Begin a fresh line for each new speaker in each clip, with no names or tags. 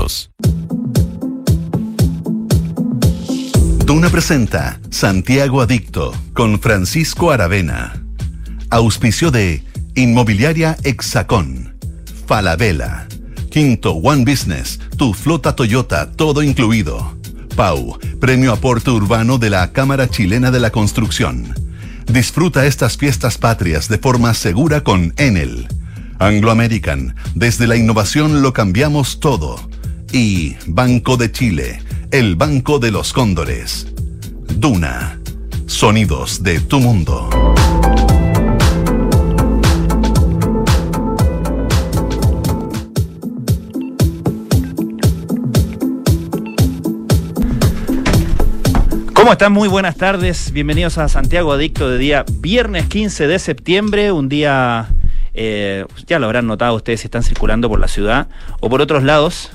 kilómetros. Duna presenta Santiago Adicto con Francisco Aravena. Auspicio de Inmobiliaria Hexacón, Falabella, Quinto One Business, tu flota Toyota, todo incluido. Pau, premio aporte urbano de la Cámara Chilena de la Construcción. Disfruta estas fiestas patrias de forma segura con Enel. Anglo American, desde la innovación lo cambiamos todo. Y Banco de Chile, el Banco de los Cóndores. Duna, sonidos de tu mundo.
¿Cómo están? Muy buenas tardes. Bienvenidos a Santiago Adicto de día viernes 15 de septiembre, un día, eh, ya lo habrán notado ustedes si están circulando por la ciudad o por otros lados.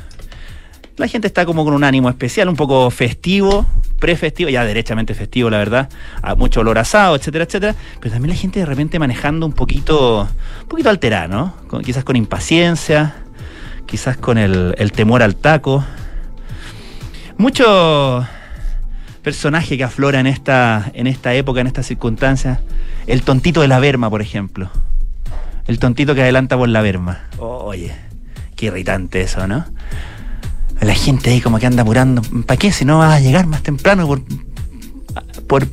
La gente está como con un ánimo especial, un poco festivo, prefestivo, ya derechamente festivo, la verdad, a mucho olor asado, etcétera, etcétera, pero también la gente de repente manejando un poquito, un poquito alterada, ¿no? Quizás con impaciencia, quizás con el, temor al taco. Mucho personaje que aflora en esta, en esta época, en estas circunstancias. El tontito de la Berma, por ejemplo. El tontito que adelanta por la Berma. Oye, qué irritante eso, ¿no? La gente ahí como que anda apurando. ¿Para qué? Si no vas a llegar más temprano por... por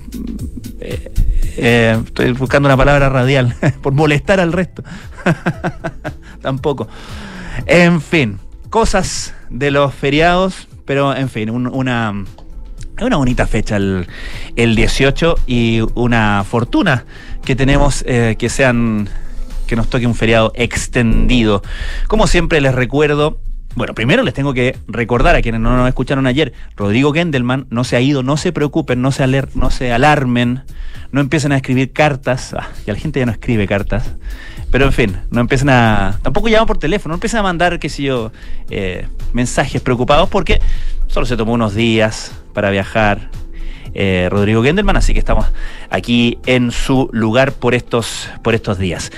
eh, eh, estoy buscando una palabra radial. por molestar al resto. Tampoco. En fin, cosas de los feriados, pero en fin, un- una... Una bonita fecha el, el 18 y una fortuna que tenemos eh, que sean que nos toque un feriado extendido. Como siempre les recuerdo, bueno, primero les tengo que recordar a quienes no nos escucharon ayer, Rodrigo Gendelman no se ha ido, no se preocupen, no se, aler- no se alarmen, no empiecen a escribir cartas, ah, ya la gente ya no escribe cartas, pero en fin, no empiecen a, tampoco llaman por teléfono, no empiecen a mandar, qué sé yo, eh, mensajes preocupados porque solo se tomó unos días para viajar, eh, Rodrigo Gendelman, así que estamos aquí en su lugar por estos, por estos días.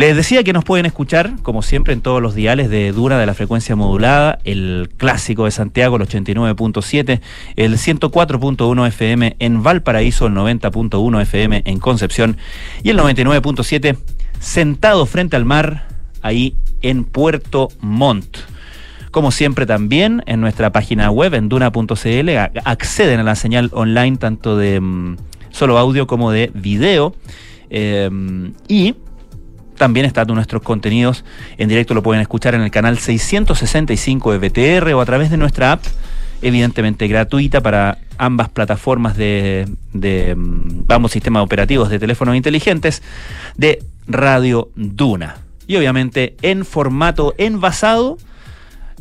Les decía que nos pueden escuchar, como siempre, en todos los diales de Dura de la frecuencia modulada, el clásico de Santiago, el 89.7, el 104.1 FM en Valparaíso, el 90.1 FM en Concepción y el 99.7 sentado frente al mar, ahí en Puerto Montt. Como siempre también en nuestra página web en duna.cl acceden a la señal online tanto de mm, solo audio como de video. Eh, y también están nuestros contenidos en directo, lo pueden escuchar en el canal 665 de BTR o a través de nuestra app, evidentemente gratuita para ambas plataformas de, de mm, ambos sistemas operativos de teléfonos inteligentes de Radio Duna. Y obviamente en formato envasado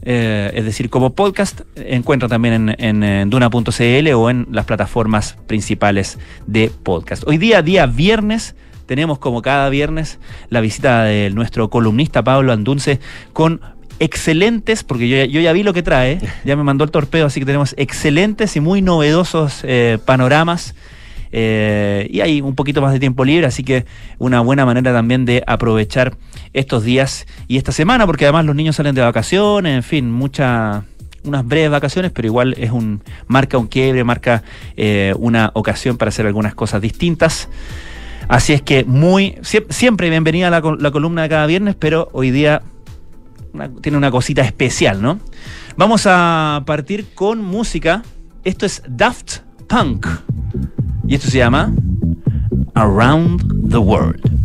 eh, es decir, como podcast, encuentra también en, en duna.cl o en las plataformas principales de podcast. Hoy día, día viernes, tenemos como cada viernes la visita de nuestro columnista Pablo Andunce con excelentes, porque yo, ya- yo ya vi lo que trae, ya me mandó el torpedo, así que tenemos excelentes y muy novedosos eh, panoramas. Eh, y hay un poquito más de tiempo libre, así que una buena manera también de aprovechar estos días y esta semana, porque además los niños salen de vacaciones, en fin, muchas unas breves vacaciones, pero igual es un marca un quiebre, marca eh, una ocasión para hacer algunas cosas distintas. Así es que muy sie- siempre bienvenida la, la columna de cada viernes, pero hoy día tiene una cosita especial, ¿no? Vamos a partir con música. Esto es Daft Punk. Y esto se llama Around the World.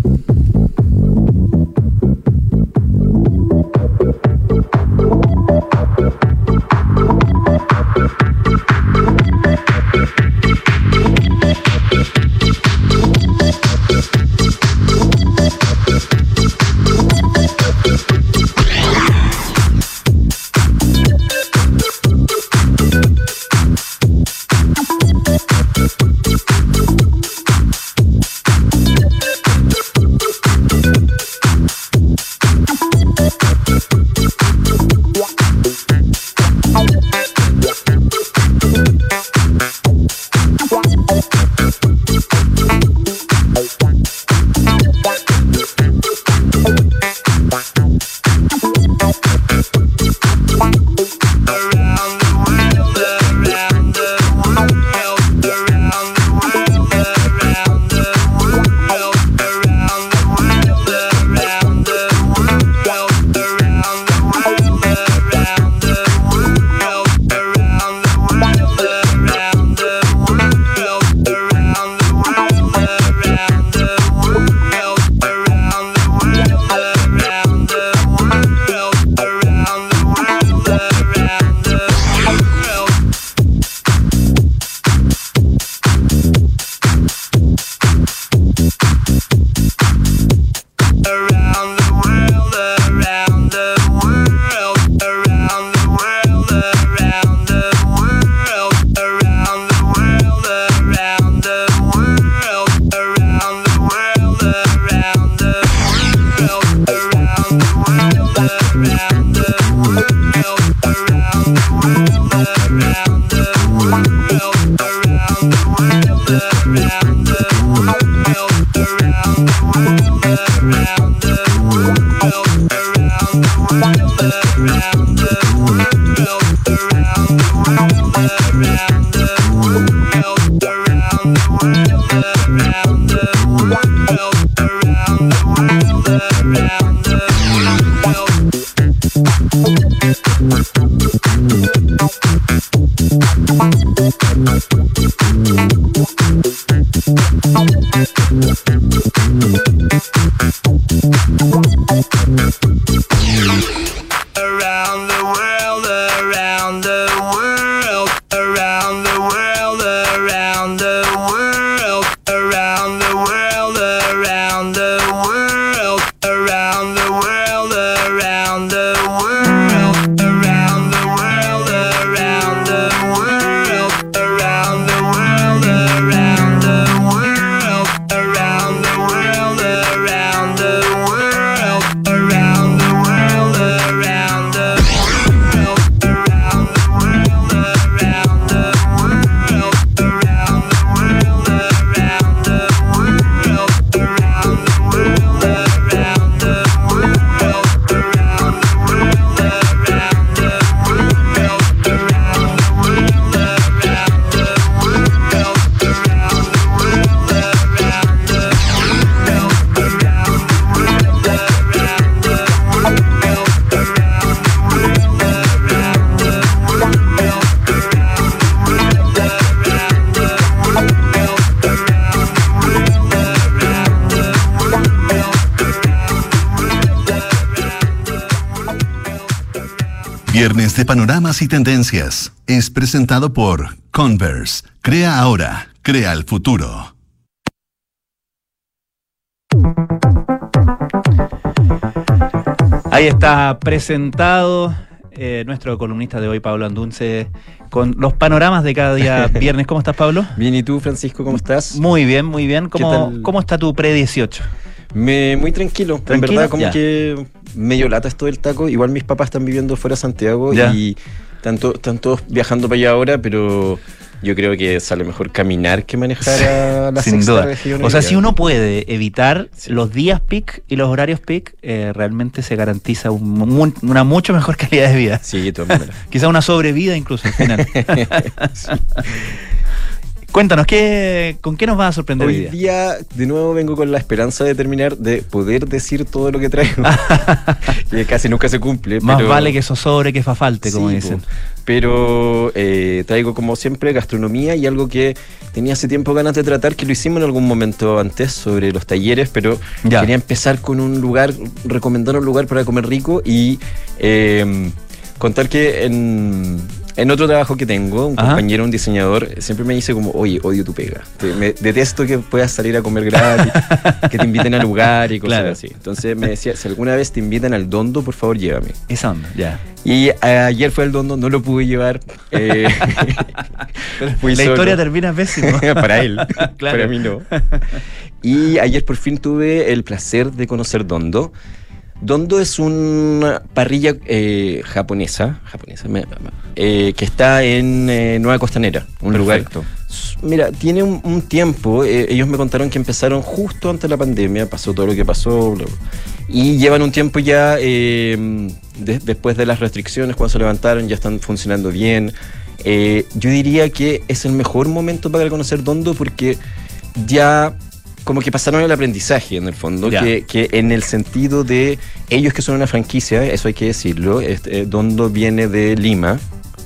Viernes de Panoramas y Tendencias es presentado por Converse. Crea ahora, crea el futuro.
Ahí está presentado eh, nuestro columnista de hoy, Pablo Andunce, con los panoramas de cada día viernes. ¿Cómo estás, Pablo?
Bien, ¿y tú, Francisco, cómo estás?
Muy bien, muy bien. ¿Cómo, ¿cómo está tu pre-18?
Me, muy tranquilo. En verdad, como que medio lata esto del taco. Igual mis papás están viviendo fuera de Santiago y tanto, están todos viajando para allá ahora, pero yo creo que sale mejor caminar que manejar a la
Sin duda. O sea, si uno puede evitar los días peak y los horarios peak, eh, realmente se garantiza una mucho mejor calidad de vida.
Sí.
Quizá una sobrevida incluso al final. Cuéntanos, ¿qué, ¿con qué nos vas a sorprender
hoy, día? de nuevo vengo con la esperanza de terminar de poder decir todo lo que traigo. que casi nunca se cumple.
Más vale que eso sobre que fa falte, como dicen.
Pero eh, traigo como siempre gastronomía y algo que tenía hace tiempo ganas de tratar, que lo hicimos en algún momento antes sobre los talleres, pero quería empezar con un lugar, recomendar un lugar para comer rico y eh, contar que en en otro trabajo que tengo, un compañero, un diseñador, siempre me dice como, oye, odio tu pega. me detesto que puedas salir a comer gratis, que te inviten al lugar y cosas así. Entonces me decía, si alguna vez te invitan al Dondo, por favor, llévame.
Esa onda, ya.
Y ayer fue el Dondo, no lo pude llevar.
Eh, la historia termina pésimo.
para él, para mí no. Y ayer por fin tuve el placer de conocer Dondo. Dondo es una parrilla eh, japonesa, japonesa eh, que está en eh, Nueva Costanera, un lugar. Mira, tiene un, tiempo, ellos me contaron que empezaron justo antes de la pandemia, pasó todo lo que pasó, y llevan un tiempo ya, después de las restricciones, cuando se levantaron, ya están funcionando bien. yo diría que es el mejor momento para conocer Dondo porque ya como que pasaron el aprendizaje en el fondo, que, que, en el sentido de ellos que son una franquicia, eso hay que decirlo, este, Dondo viene de Lima,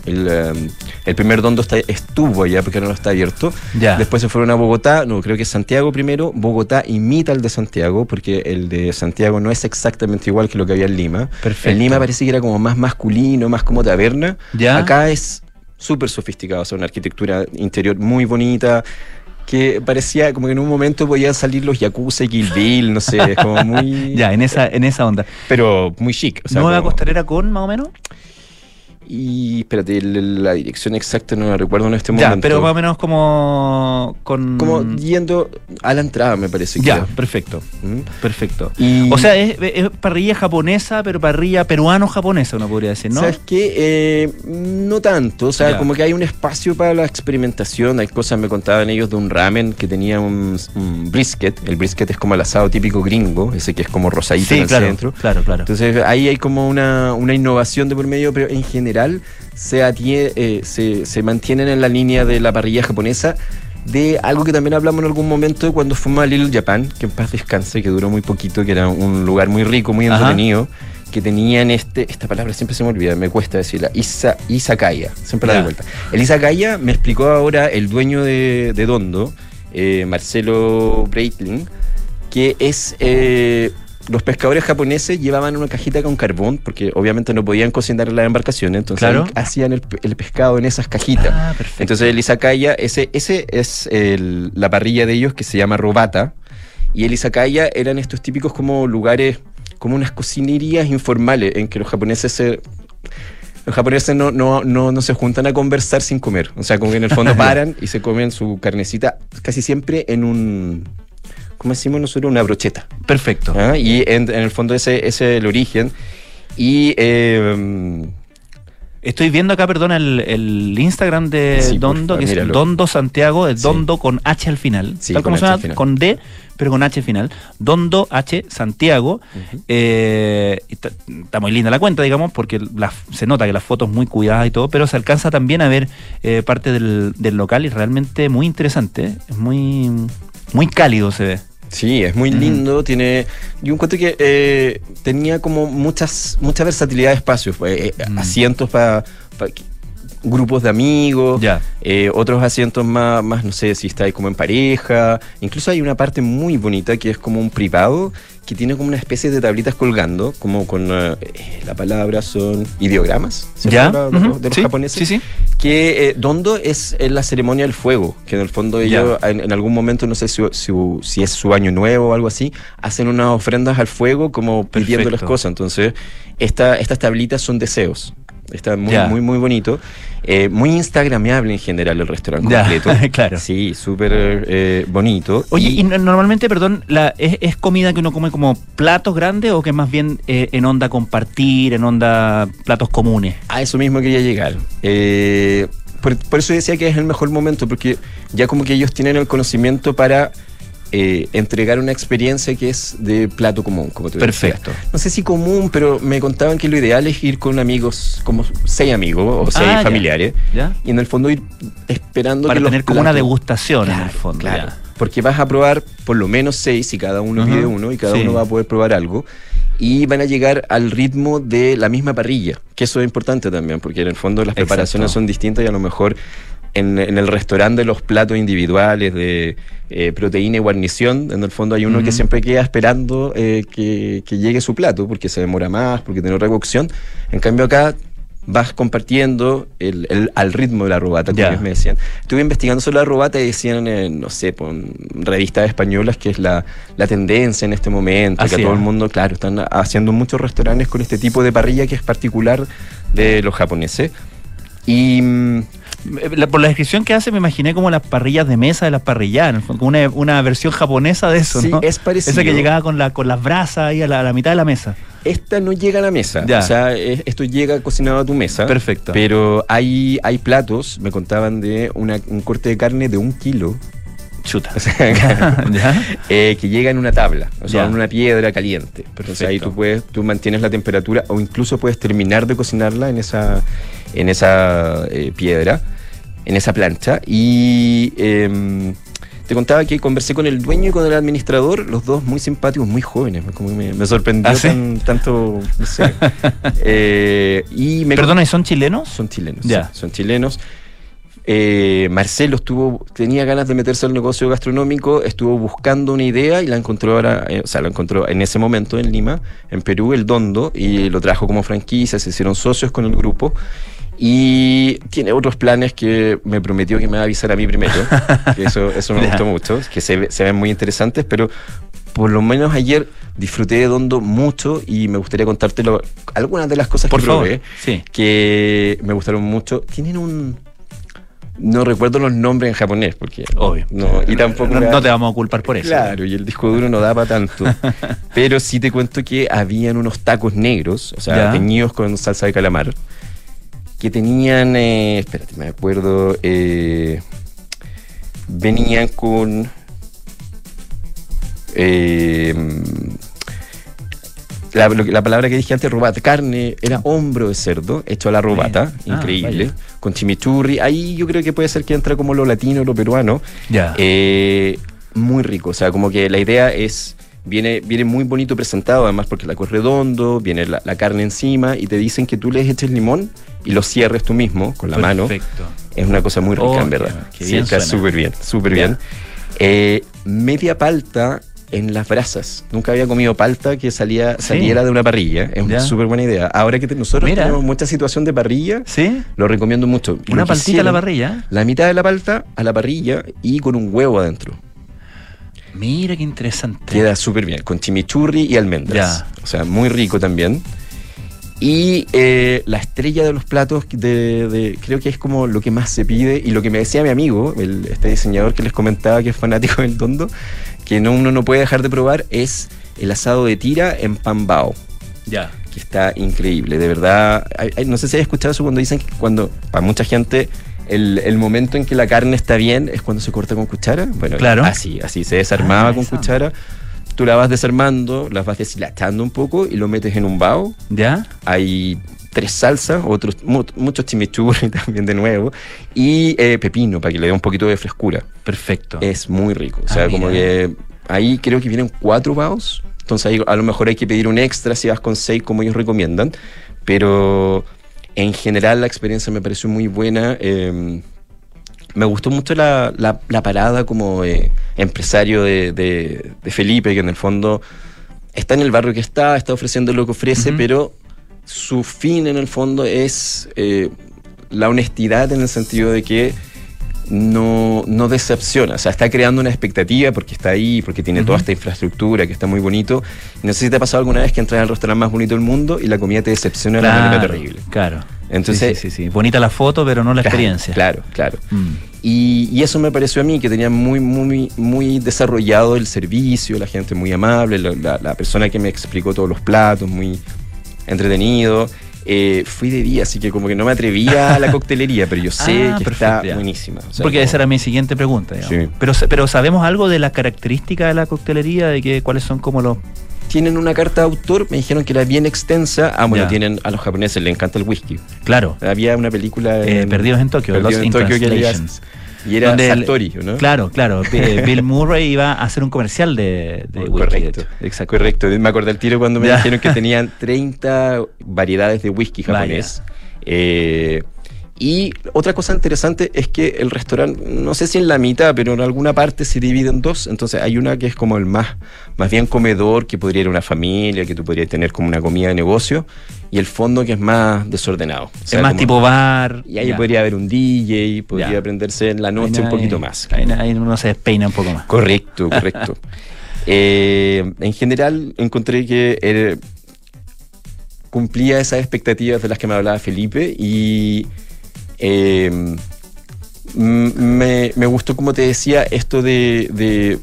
el, um, el, primer Dondo está, estuvo allá porque ahora no está abierto. Después se fueron a Bogotá, no, creo que Santiago primero. Bogotá imita el de Santiago porque el de Santiago no es exactamente igual que lo que había en Lima.
Perfecto.
En Lima parece que era como más masculino, más como taberna. Acá es súper sofisticado, o sea, una arquitectura interior muy bonita que parecía como que en un momento podían salir los Yakuza y Kill Bill, no sé, como muy...
ya, en esa, en esa onda.
Pero muy chic.
O sea, ¿Nueva costarera con, más o menos?
Y espérate, la dirección exacta no la recuerdo en este momento.
Ya, pero más o menos como con...
Como yendo a la entrada, me parece.
Ya, perfecto. ¿Mm? Perfecto. O sea, es, parrilla japonesa, pero parrilla peruano-japonesa, uno podría decir, ¿no?
¿Sabes qué? Eh, no tanto. O sea, como que hay un espacio para la experimentación. Hay cosas, me contaban ellos, de un ramen que tenía un, brisket. El brisket es como el asado típico gringo, ese que es como rosadito en el centro.
Claro, claro.
Entonces ahí hay como una, una innovación de por medio, pero en general eh, se, se, mantienen en la línea de la parrilla japonesa. De algo que también hablamos en algún momento cuando fuimos a Little Japan, que en paz descanse, que duró muy poquito, que era un lugar muy rico, muy entretenido, que tenían este, esta palabra siempre se me olvida, me cuesta decirla, Isa, Izakaya, siempre la de vuelta. El Izakaya me explicó ahora el dueño de, Dondo, eh, Marcelo Breitling, que es eh, los pescadores japoneses llevaban una cajita con carbón, porque obviamente no podían cocinar en las embarcaciones, entonces hacían el, pescado en esas cajitas. Ah, entonces el izakaya, ese, ese es la parrilla de ellos que se llama robata, y el izakaya eran estos típicos como lugares, como unas cocinerías informales en que los japoneses se los japoneses no, no, no, no, se juntan a conversar sin comer. O sea, como que en el fondo paran y se comen su carnecita casi siempre en un, como decimos nosotros, una brocheta.
Perfecto.
¿Ah? Y en, el fondo ese, es el origen. Y eh,
Estoy viendo acá, perdón, el, Instagram de Dondo, que es Dondo Santiago, es Dondo con H al final. tal como suena, con D, pero con H al final. Dondo H Santiago. Eh, está, muy linda la cuenta, digamos, porque se nota que la foto es muy cuidada y todo, pero se alcanza también a ver eh, parte del, del, local y realmente muy interesante. Es muy, muy cálido se ve.
Sí, es muy lindo. Tiene. Yo encuentro que eh, tenía como muchas, mucha versatilidad de espacios. Pues, eh, mm. Asientos para grupos de amigos, eh, otros asientos más, más, no sé, si estáis como en pareja. Incluso hay una parte muy bonita que es como un privado que tiene como una especie de tablitas colgando, como con eh, la palabra son ideogramas
¿Ya?
de, los japoneses.
Sí, sí.
Que eh, Dondo es la ceremonia del fuego, que en el fondo ellos en, algún momento, no sé si, si, es su año nuevo o algo así, hacen unas ofrendas al fuego como pidiendo las cosas. Entonces, esta, estas tablitas son deseos. Está muy, muy, muy bonito. Eh, muy instagramable en general el restaurante completo.
claro.
Sí, súper eh, bonito.
Oye, y, normalmente, perdón, la, ¿es, comida que uno come como platos grandes o que más bien eh, en onda compartir, en onda platos comunes?
A eso mismo quería llegar. Por, por, eso decía que es el mejor momento, porque ya como que ellos tienen el conocimiento para eh, entregar una experiencia que es de plato común, como tú
Perfecto.
No sé si común, pero me contaban que lo ideal es ir con amigos, como seis amigos o seis ah, familiares, y en el fondo ir esperando
Para tener como una degustación en el fondo.
Claro. Porque vas a probar por lo menos seis y cada uno pide uno y cada uno va a poder probar algo. Y van a llegar al ritmo de la misma parrilla, que eso es importante también, porque en el fondo las preparaciones son distintas y a lo mejor en, el restaurante los platos individuales de eh, proteína y guarnición, en el fondo hay uno que siempre queda esperando eh, que, llegue su plato, porque se demora más, porque tiene otra cocción. En cambio acá vas compartiendo el, al ritmo de la robata, como ellos me decían. Estuve investigando sobre la robata y decían, no sé, en revistas españolas que es la, tendencia en este momento, que todo el mundo, claro, están haciendo muchos restaurantes con este tipo de parrilla que es particular de los japoneses. Y mm,
por la descripción que hace, me imaginé como las parrillas de mesa de las parrillanas, como una, una, versión japonesa de eso,
sí, es parecido.
Esa que llegaba con, la, con las brasas ahí a la, mitad de la mesa.
Esta no llega a la mesa, o sea, esto llega cocinado a tu mesa.
Perfecto.
Pero hay, hay platos, me contaban de una, un corte de carne de un kilo
chuta.
Eh, que llega en una tabla, o sea, en una piedra caliente. Entonces ahí tú puedes, tú mantienes la temperatura o incluso puedes terminar de cocinarla en esa, en esa eh, piedra, en esa plancha. Y em, te contaba que conversé con el dueño y con el administrador, los dos muy simpáticos, muy jóvenes, como me, sorprendió ¿Ah, tanto, no sé.
Eh, y me Perdona, ¿y son chilenos?
Son chilenos, ya. son chilenos. Eh, Marcelo estuvo, tenía ganas de meterse al negocio gastronómico, estuvo buscando una idea y la encontró ahora, eh, o sea, la encontró en ese momento en Lima, en Perú, el Dondo, y lo trajo como franquicia, se hicieron socios con el grupo. Y tiene otros planes que me prometió que me va a avisar a mí primero, que eso, eso me gustó mucho, que se, se ven muy interesantes, pero por lo menos ayer disfruté de Dondo mucho y me gustaría contarte algunas de las cosas
por
que
favor,
probé
sí.
que me gustaron mucho. Tienen un no recuerdo los nombres en japonés, porque.
Obvio.
No, y tampoco.
No, no te vamos a culpar por eso.
Claro, y el disco duro no da para tanto. pero sí te cuento que habían unos tacos negros, o sea,
Ya.
teñidos con salsa de calamar, que tenían. Eh, espérate, me acuerdo. eh, venían con. eh, la, palabra que dije antes, robata, carne, era hombro de cerdo, hecho a la robata,
Ah,
increíble, con chimichurri. Ahí yo creo que puede ser que entra como lo latino, lo peruano.
Ya.
Eh, muy rico, o sea, como que la idea es, viene, viene muy bonito presentado, además porque la es redondo, viene la, la carne encima y te dicen que tú les eches limón y lo cierres tú mismo con la mano.
Perfecto.
Es una cosa muy rica,
Oh,
en verdad.
qué- qué
Sí,
bien
está
suena.
súper bien, súper
Ya.
bien. Eh, media palta en las brasas. Nunca había comido palta que salía,
Sí.
saliera de una parrilla. Es una súper buena idea. Ahora que te- nosotros
Mira.
tenemos mucha situación de parrilla,
¿Sí?
lo recomiendo mucho. Y
Una paltita a la parrilla.
La mitad de la palta a la parrilla y con un huevo adentro.
Mira qué interesante.
Queda súper bien, con chimichurri y almendras.
Ya.
O sea, muy rico también. Y eh, la estrella de los platos, de, de- creo que es como lo que más se pide. Y lo que me decía mi amigo, el- este diseñador que les comentaba que es fanático del tondo, que no, uno no puede dejar de probar, es el asado de tira en pambao,
Ya.
que está increíble. De verdad, hay- hay- no sé si has escuchado eso cuando dicen que cuando, para mucha gente, el, el momento en que la carne está bien es cuando se corta con cuchara. Bueno,
Claro.
así, así se desarmaba
Ah,
con cuchara. Tú la vas desarmando, las vas deshilachando un poco y lo metes en un bao.
¿Ya?
Hay tres salsas, otros mu- muchos chimichurri también de nuevo, y eh, pepino para que le dé un poquito de frescura.
Perfecto.
Es muy rico. O
Ah,
sea, como
mira.
que ahí creo que vienen cuatro baos. Entonces ahí a lo mejor hay que pedir un extra si vas con seis como ellos recomiendan. Pero en general la experiencia me pareció muy buena. eh, me gustó mucho la, la- la parada como eh, empresario de, de- de Felipe, que en el fondo está en el barrio que está, está ofreciendo lo que ofrece, pero su fin en el fondo es eh, la honestidad en el sentido de que no, no decepciona, o sea, está creando una expectativa porque está ahí, porque tiene toda esta infraestructura que está muy bonito. No sé si te ha pasado alguna vez que entras al restaurante más bonito del mundo y la comida te decepciona de una manera terrible.
Claro.
Entonces-
sí, sí, sí, sí. Bonita la foto, pero no la
Claro,
experiencia.
Claro, claro.
Mm.
Y, y eso me pareció a mí, que tenía muy, muy, muy desarrollado el servicio, la gente muy amable, la, la- la persona que me explicó todos los platos, muy entretenido. Eh, fui de día, así que como que no me atrevía a la coctelería, pero yo sé
Ah,
que
perfecto,
está
ya.
buenísima. O sea,
Porque
como-
esa era mi siguiente pregunta.
Sí.
Pero, pero ¿sabemos algo de las características de la coctelería? ¿De que, cuáles son como los...?
Tienen una carta de autor, me dijeron que era bien extensa. Ah, bueno, tienen a los japoneses les encanta el whisky.
Claro,
Había una película
Eh,
en-
Perdidos en Tokio,
Perdidos en Tokio que. Y era Sartori, ¿no?
Claro, claro. Bill Murray iba a hacer un comercial de, de whisky.
Correcto,
de. Exacto.
correcto. Me acordé el tiro cuando me dijeron que tenían 30 variedades de whisky japonés. Eh, y otra cosa interesante es que el restaurante, no sé si en la mitad, pero en alguna parte se divide en dos. Entonces hay una que es como el más, más bien comedor, que podría ir una familia, que tú podrías tener como una comida de negocio, y el fondo que es más desordenado. O sea,
es más tipo bar.
Y ahí
ya.
podría haber un DJ, podría
Ya.
aprenderse en la noche un poquito más.
Ahí, uno se despeina un poco más.
Correcto, correcto. Eh, en general encontré que eh, cumplía esas expectativas de las que me hablaba Felipe y eh, me, me gustó, como te decía, esto de, de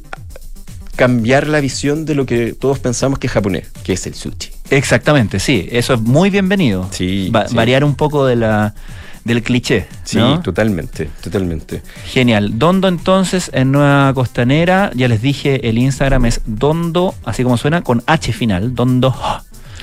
cambiar la visión de lo que todos pensamos que es japonés, que es el sushi.
Exactamente, sí. Eso es muy bienvenido.
Sí,
Va-
sí.
Variar un poco de la, del cliché.
Sí,
¿no?
totalmente, totalmente.
Genial. Dondo entonces en Nueva Costanera. Ya les dije, el Instagram es Dondo, así como suena, con H final. Dondo.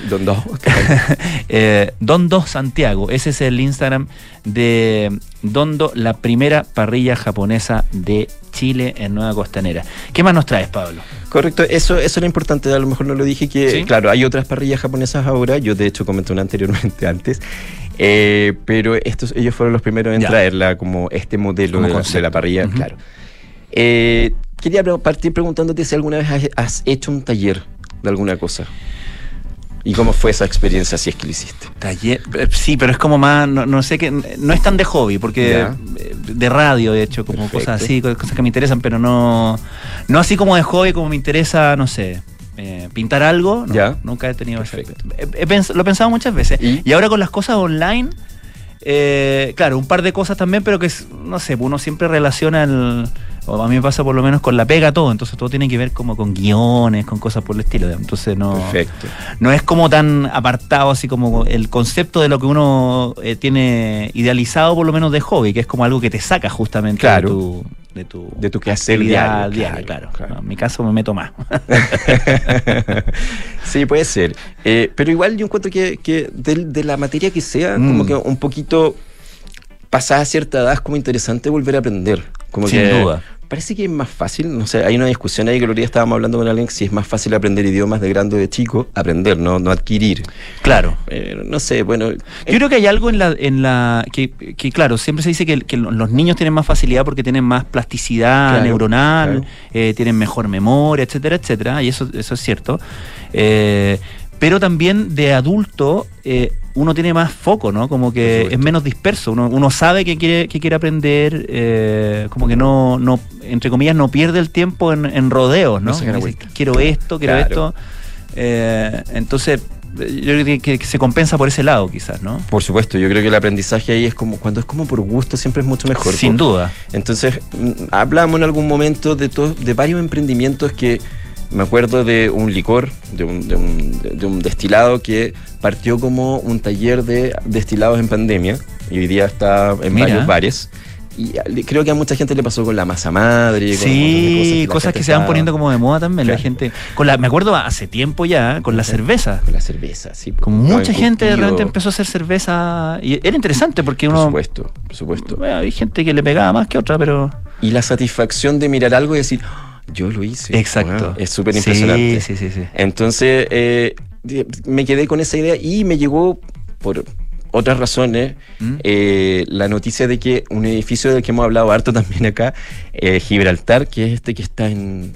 ¿Dónde?
Eh, Dondo Santiago. Ese es el Instagram de Dondo, la primera parrilla japonesa de Chile en Nueva Costanera. ¿Qué más nos traes, Pablo?
Correcto, eso, eso era importante, a lo mejor no lo dije, que
Sí.
claro, hay otras parrillas japonesas ahora, yo de hecho comenté una anteriormente antes, eh, pero estos, ellos fueron los primeros en
Ya.
traerla como este modelo
Como
de, la- de
concepto.
la parrilla, claro. Eh, quería partir preguntándote si alguna vez has, has hecho un taller de alguna cosa. ¿Y cómo fue esa experiencia si es que lo hiciste?
Taller, eh, sí, pero es como más, no, no sé qué, no es tan de hobby, porque
Ya.
eh, de radio, de hecho, como cosas así, cosas que me interesan, pero no, no así como de hobby, como me interesa, no sé, eh, pintar algo, no, nunca he tenido ese, lo he pensado muchas veces. ¿Y? ahora con las cosas online, eh, claro, un par de cosas también, pero que no sé, uno siempre relaciona el o a mí me pasa por lo menos con la pega todo, entonces todo tiene que ver como con guiones, con cosas por el estilo. Entonces no, no es como tan apartado así como el concepto de lo que uno eh, tiene idealizado por lo menos de hobby, que es como algo que te saca justamente de tu
de tu, de tu quehacer diario,
claro. en mi caso me meto más.
sí, puede ser. Eh, pero igual yo encuentro que, que de, la materia que sea, como mm. que un poquito pasada cierta edad es como interesante volver a aprender. Como
Sin duda
parece que es más fácil, no sé, hay una discusión ahí que el día estábamos hablando con alguien si es más fácil aprender idiomas de grande o de chico, aprender, no, no adquirir.
Claro.
Eh, no sé, bueno. Yo
creo que hay algo en la, en la que, que claro, siempre se dice que, los niños tienen más facilidad porque tienen más plasticidad neuronal, eh, tienen mejor memoria, etcétera, etcétera, y eso, eso es cierto. Eh, pero también de adulto eh, uno tiene más foco, ¿no? Como que es menos disperso, uno, uno sabe que quiere, que quiere aprender, eh, como que no, no, entre comillas, no pierde el tiempo en, rodeos, ¿no? quiero esto, quiero esto. Eh, entonces, yo creo que, se compensa por ese lado, quizás, ¿no?
Por supuesto, yo creo que el aprendizaje ahí es como, cuando es como por gusto, siempre es mucho mejor.
Sin duda.
Entonces, mm, hablamos en algún momento de, de varios emprendimientos que me acuerdo de un licor, de un, de un, de un, destilado que partió como un taller de destilados en pandemia y hoy día está en varios bares. Y creo que a mucha gente le pasó con la masa madre.
Sí, cosas, que, se van poniendo como de moda también. La gente, con la, me acuerdo hace tiempo ya, con la cerveza.
Con la cerveza, sí.
Como mucha gente de repente empezó a hacer cerveza. Y era interesante porque uno.
Por supuesto, por supuesto.
Bueno, hay gente que le pegaba más que otra, pero.
Y la satisfacción de mirar algo y decir yo lo hice.
Exacto.
es súper impresionante.
Sí, sí, sí,
Entonces, eh, me quedé con esa idea y me llegó por otras razones ¿Mm? eh, la noticia de que un edificio del que hemos hablado harto también acá, eh, Gibraltar, que es este que está en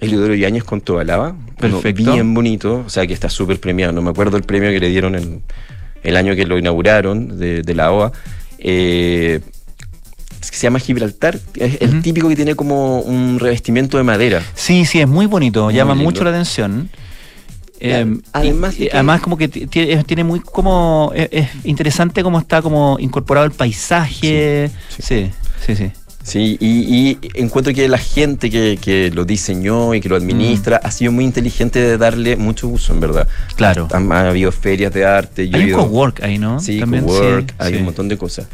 Eliodoro Yáñez con toda lava.
Perfecto.
bien bonito, o sea que está súper premiado. No me acuerdo el premio que le dieron el, el año que lo inauguraron de, de la OA. Eh, que se llama Gibraltar, es el típico que tiene como un revestimiento de madera.
Sí, sí, es muy bonito, llama mucho la atención.
Eh, además,
además como que tiene muy como es, interesante cómo está como incorporado el paisaje. Sí, sí, sí.
sí. y, encuentro que la gente que, lo diseñó y que lo administra ha sido muy inteligente de darle mucho uso, en verdad.
Claro.
Ha, habido ferias de arte.
hay un co-work ahí, ¿no?
Sí, co-work, hay un montón de cosas.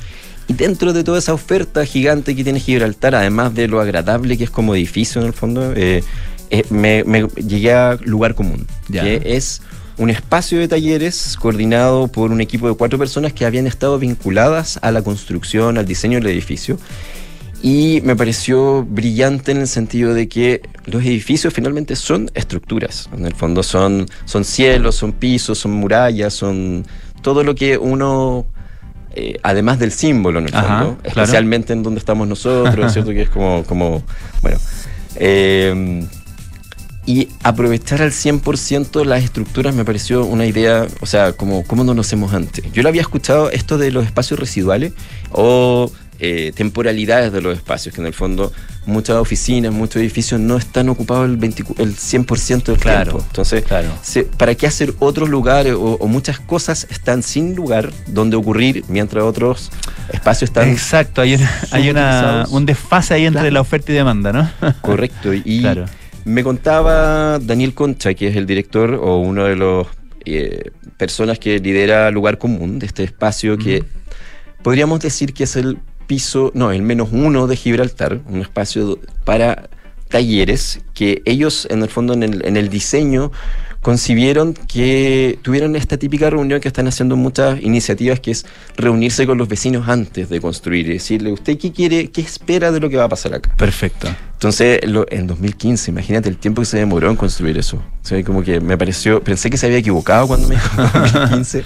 Y dentro de toda esa oferta gigante que tiene Gibraltar, además de lo agradable que es como edificio en el fondo, eh, eh, me, llegué a lugar común, que es un espacio de talleres coordinado por un equipo de cuatro personas que habían estado vinculadas a la construcción, al diseño del edificio. Y me pareció brillante en el sentido de que los edificios finalmente son estructuras. En el fondo son, son cielos, son pisos, son murallas, son todo lo que uno eh, además del símbolo en el fondo, especialmente en donde estamos nosotros, ¿cierto? Que es como, como bueno. Eh, y aprovechar al 100% las estructuras me pareció una idea, o sea, como cómo no lo hacemos antes. Yo lo había escuchado esto de los espacios residuales o eh, temporalidades de los espacios, que en el fondo muchas oficinas, muchos edificios no están ocupados el, 100% del
claro,
tiempo. Entonces, ¿para qué hacer otros lugares o, muchas cosas están sin lugar donde ocurrir mientras otros espacios están...
Exacto, hay, hay una, un desfase ahí entre la oferta y demanda, ¿no?
Correcto, y me contaba Daniel Concha, que es el director o uno de los... Eh, personas que lidera Lugar Común, de este espacio que podríamos decir que es el piso, no, el menos uno de Gibraltar, un espacio para talleres que ellos en el fondo en el, en el diseño concibieron que tuvieron esta típica reunión que están haciendo muchas iniciativas, que es reunirse con los vecinos antes de construir y decirle, ¿usted qué quiere, qué espera de lo que va a pasar acá?
Perfecto.
Entonces, en 2015, imagínate el tiempo que se demoró en construir eso. O sea, como que me pareció, pensé que se había equivocado cuando me dijo 2015,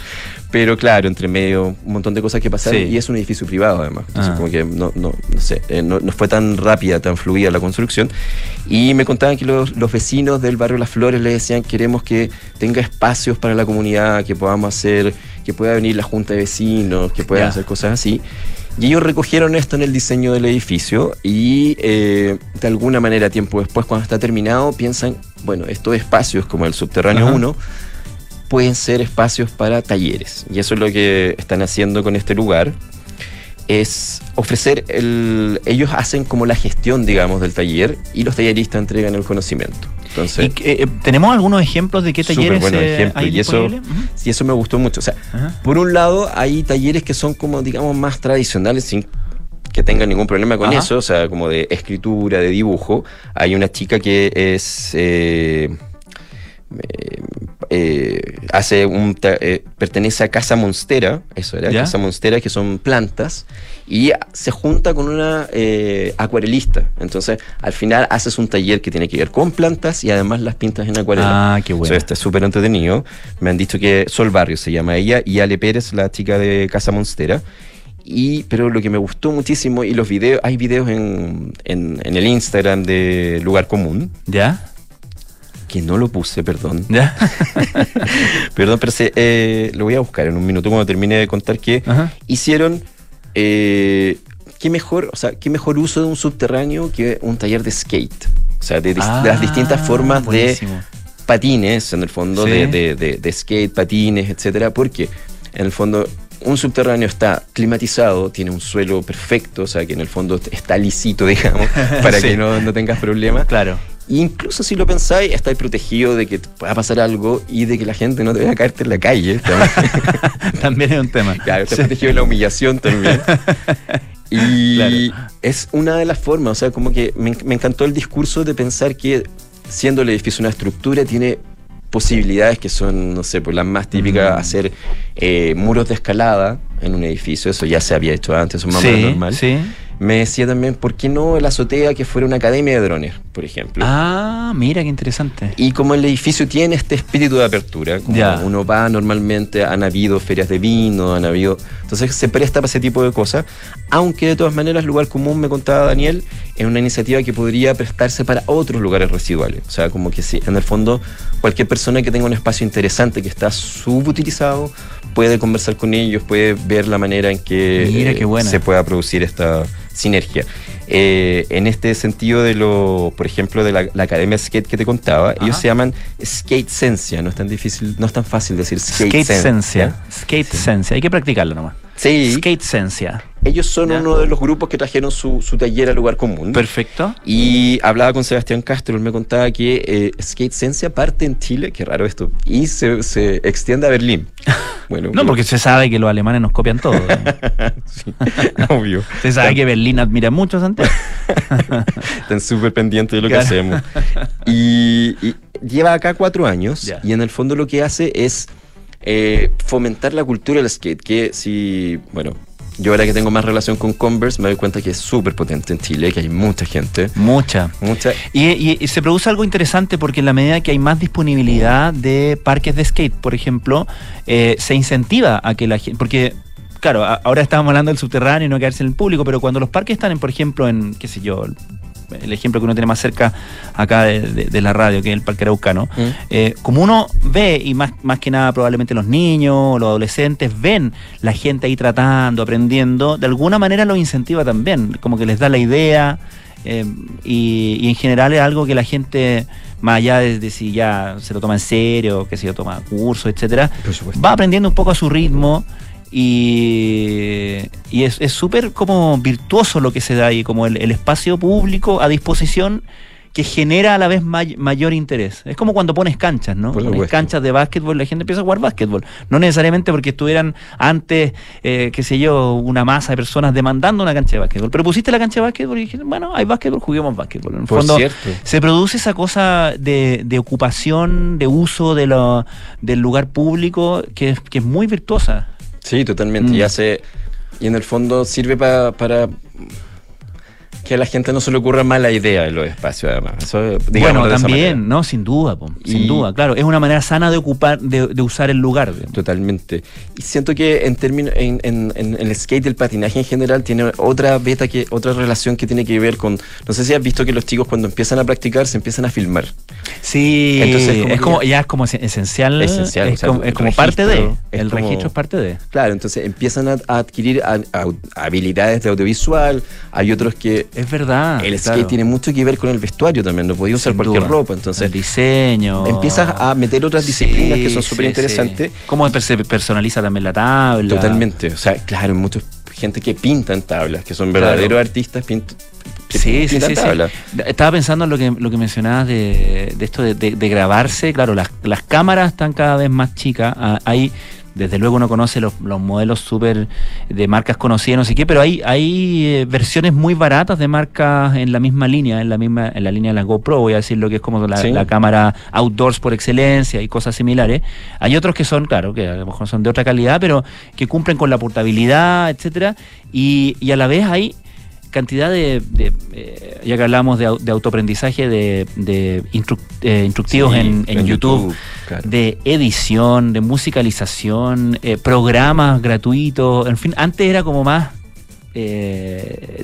pero claro, entre medio un montón de cosas que pasaron y es un edificio privado además. Entonces, ah. como que no, no, no sé, eh, no, fue tan rápida, tan fluida la construcción. Y me contaban que los, los, vecinos del barrio Las Flores le decían, queremos que tenga espacios para la comunidad, que podamos hacer, que pueda venir la junta de vecinos, que puedan hacer cosas así. Y ellos recogieron esto en el diseño del edificio y eh, de alguna manera tiempo después, cuando está terminado, piensan, bueno, estos espacios como el subterráneo 1 pueden ser espacios para talleres. Y eso es lo que están haciendo con este lugar es ofrecer el. Ellos hacen como la gestión, digamos, del taller y los talleristas entregan el conocimiento. Entonces,
¿Y, eh, ¿Tenemos algunos ejemplos de qué talleres
bueno
eh,
ejemplo,
hay
y eso, y eso me gustó mucho. O sea, por un lado, hay talleres que son como, digamos, más tradicionales, sin que tengan ningún problema con
Ajá.
eso, o sea, como de escritura, de dibujo. Hay una chica que es. eh, eh, eh, hace un eh, pertenece a Casa Monstera, eso era,
¿Ya?
Casa Monstera, que son plantas, y se junta con una eh, acuarelista. Entonces, al final haces un taller que tiene que ver con plantas y además las pintas en acuarela.
Ah, qué bueno.
Está súper entretenido. Me han dicho que Sol Barrio se llama ella y Ale Pérez, la chica de Casa Monstera. Y, pero lo que me gustó muchísimo, y los videos, hay videos en, en, en el Instagram de Lugar Común,
¿Ya?
Que no lo puse, perdón.
¿Ya?
Perdón, pero se, eh, lo voy a buscar en un minuto cuando termine de contar que
Ajá.
hicieron. eh, ¿Qué mejor, o sea, qué mejor uso de un subterráneo que un taller de skate? O sea, de, las distintas
Ah,
formas de patines, en el fondo,
Sí.
de, de- de- de skate, patines, etcétera, porque en el fondo un subterráneo está climatizado, tiene un suelo perfecto, o sea, que en el fondo está lisito, digamos, para
Sí.
que no, no tengas problemas.
Claro.
Incluso si lo pensáis, estáis protegido de que te pueda pasar algo y de que la gente no te vaya a caerte en la calle. También.
También es un tema.
claro, estás
Sí.
protegido de la humillación también. Y
Claro.
es una de las formas, o sea, como que me, me encantó el discurso de pensar que siendo el edificio una estructura tiene posibilidades que son, no sé, pues las más típicas,
Mm.
hacer eh, muros de escalada en un edificio, eso ya se había hecho antes, eso es más
Sí,
normal.
sí.
Me decía también, ¿por qué no la azotea que fuera una academia de drones, por ejemplo?
Ah, mira qué interesante.
Y como el edificio tiene este espíritu de apertura, como
Ya.
uno va normalmente, han habido ferias de vino, han habido. Entonces se presta para ese tipo de cosas. Aunque de todas maneras, lugar común, me contaba Daniel, es una iniciativa que podría prestarse para otros lugares residuales. O sea, como que sí, en el fondo, cualquier persona que tenga un espacio interesante que está subutilizado puede conversar con ellos, puede ver la manera en que
Mira,
eh, se pueda producir esta sinergia. Eh, en este sentido de lo, por ejemplo, de la, la academia skate que te contaba, ellos se llaman Skate Sensia, no es tan difícil, no es tan fácil decir Skate,
Skate
Sen-
Sensia. Skate Sensia. Hay que practicarlo nomás.
Sí,
Skate
ellos son
Ya.
uno de los grupos que trajeron su, su taller al lugar común.
Perfecto.
Y hablaba con Sebastián Castro, él me contaba que eh, Skate parte en Chile, qué raro esto, y se, se extiende a Berlín. Bueno,
No, porque se sabe que los alemanes nos copian todo.
sí, obvio.
se sabe que Berlín admira mucho a Santiago.
Están súper pendientes de lo
Claro.
que hacemos. Y, y lleva acá cuatro años
Ya.
y en el fondo lo que hace es eh, fomentar la cultura del skate, que si, bueno, yo ahora que tengo más relación con Converse me doy cuenta que es súper potente en Chile, que hay mucha gente.
Mucha.
Mucha,
Y, y- y se produce algo interesante porque en la medida que hay más disponibilidad de parques de skate, por ejemplo, eh, se incentiva a que la gente. Porque, claro, ahora estábamos hablando del subterráneo y no quedarse en el público, pero cuando los parques están, en, por ejemplo, en, qué sé yo, el ejemplo que uno tiene más cerca acá de, de- de la radio, que es el Parque Araucano,
¿Mm?
eh, como uno ve, y más, más que nada probablemente los niños los adolescentes ven la gente ahí tratando, aprendiendo, de alguna manera los incentiva también, como que les da la idea eh, y, y en general es algo que la gente, más allá de, de si ya se lo toma en serio, que si yo toma cursos, etcétera, va aprendiendo un poco a su ritmo y, y es es súper como virtuoso lo que se da ahí, como el, el espacio público a disposición que genera a la vez may- mayor interés. Es como cuando pones canchas, ¿no? Pones canchas de básquetbol, la gente empieza a jugar básquetbol. No necesariamente porque estuvieran antes, eh, qué sé yo, una masa de personas demandando una cancha de básquetbol. Pero pusiste la cancha de básquetbol y dijiste, bueno, hay básquetbol, juguemos básquetbol. En el
Por
fondo,
cierto.
se produce esa cosa de, de ocupación, de uso de lo- del lugar público que, que es muy virtuosa.
Sí, totalmente.
Mm.
Y hace. Y en el fondo sirve pa- para. Que a la gente no se le ocurra mala idea en los espacios, además.
bueno, también, ¿no? Sin duda, sin duda, claro. Es una manera sana de ocupar, de, usar el lugar.
Totalmente. Y siento que en términos, en, en, en, el skate, el patinaje en general, tiene otra beta que, otra relación que tiene que ver con. No sé si has visto que los chicos cuando empiezan a practicar se empiezan a filmar.
Sí, Entonces, es como, ya, es como esencial. esencial es, como, parte de. El registro es parte de.
Claro, entonces empiezan a, adquirir habilidades de audiovisual. Hay otros que.
Es verdad.
El skate tiene mucho que ver con el vestuario también. No podía usar cualquier ropa. Entonces.
El diseño.
Empiezas a meter otras disciplinas que son súper interesantes.
Cómo se personaliza también la tabla.
Totalmente. O sea, claro, mucha gente que pinta en tablas, que son verdaderos artistas pintan
Sí, sí, sí, Estaba pensando en lo que, lo que mencionabas de, esto de, grabarse. Claro, las, las, cámaras están cada vez más chicas. Ah, hay, desde luego uno conoce los, modelos súper de marcas conocidas, no sé qué, pero hay, hay eh, versiones muy baratas de marcas en la misma línea, en la misma, en la línea de la GoPro, voy a decir lo que es como la, la cámara outdoors por excelencia y cosas similares. Hay otros que son, claro, que a lo mejor son de otra calidad, pero que cumplen con la portabilidad, etcétera, y, y a la vez hay cantidad de, eh, ya que hablamos de, autoaprendizaje, de, de eh, instructivos en, YouTube, de edición, de musicalización, eh, programas gratuitos, en fin, antes era como más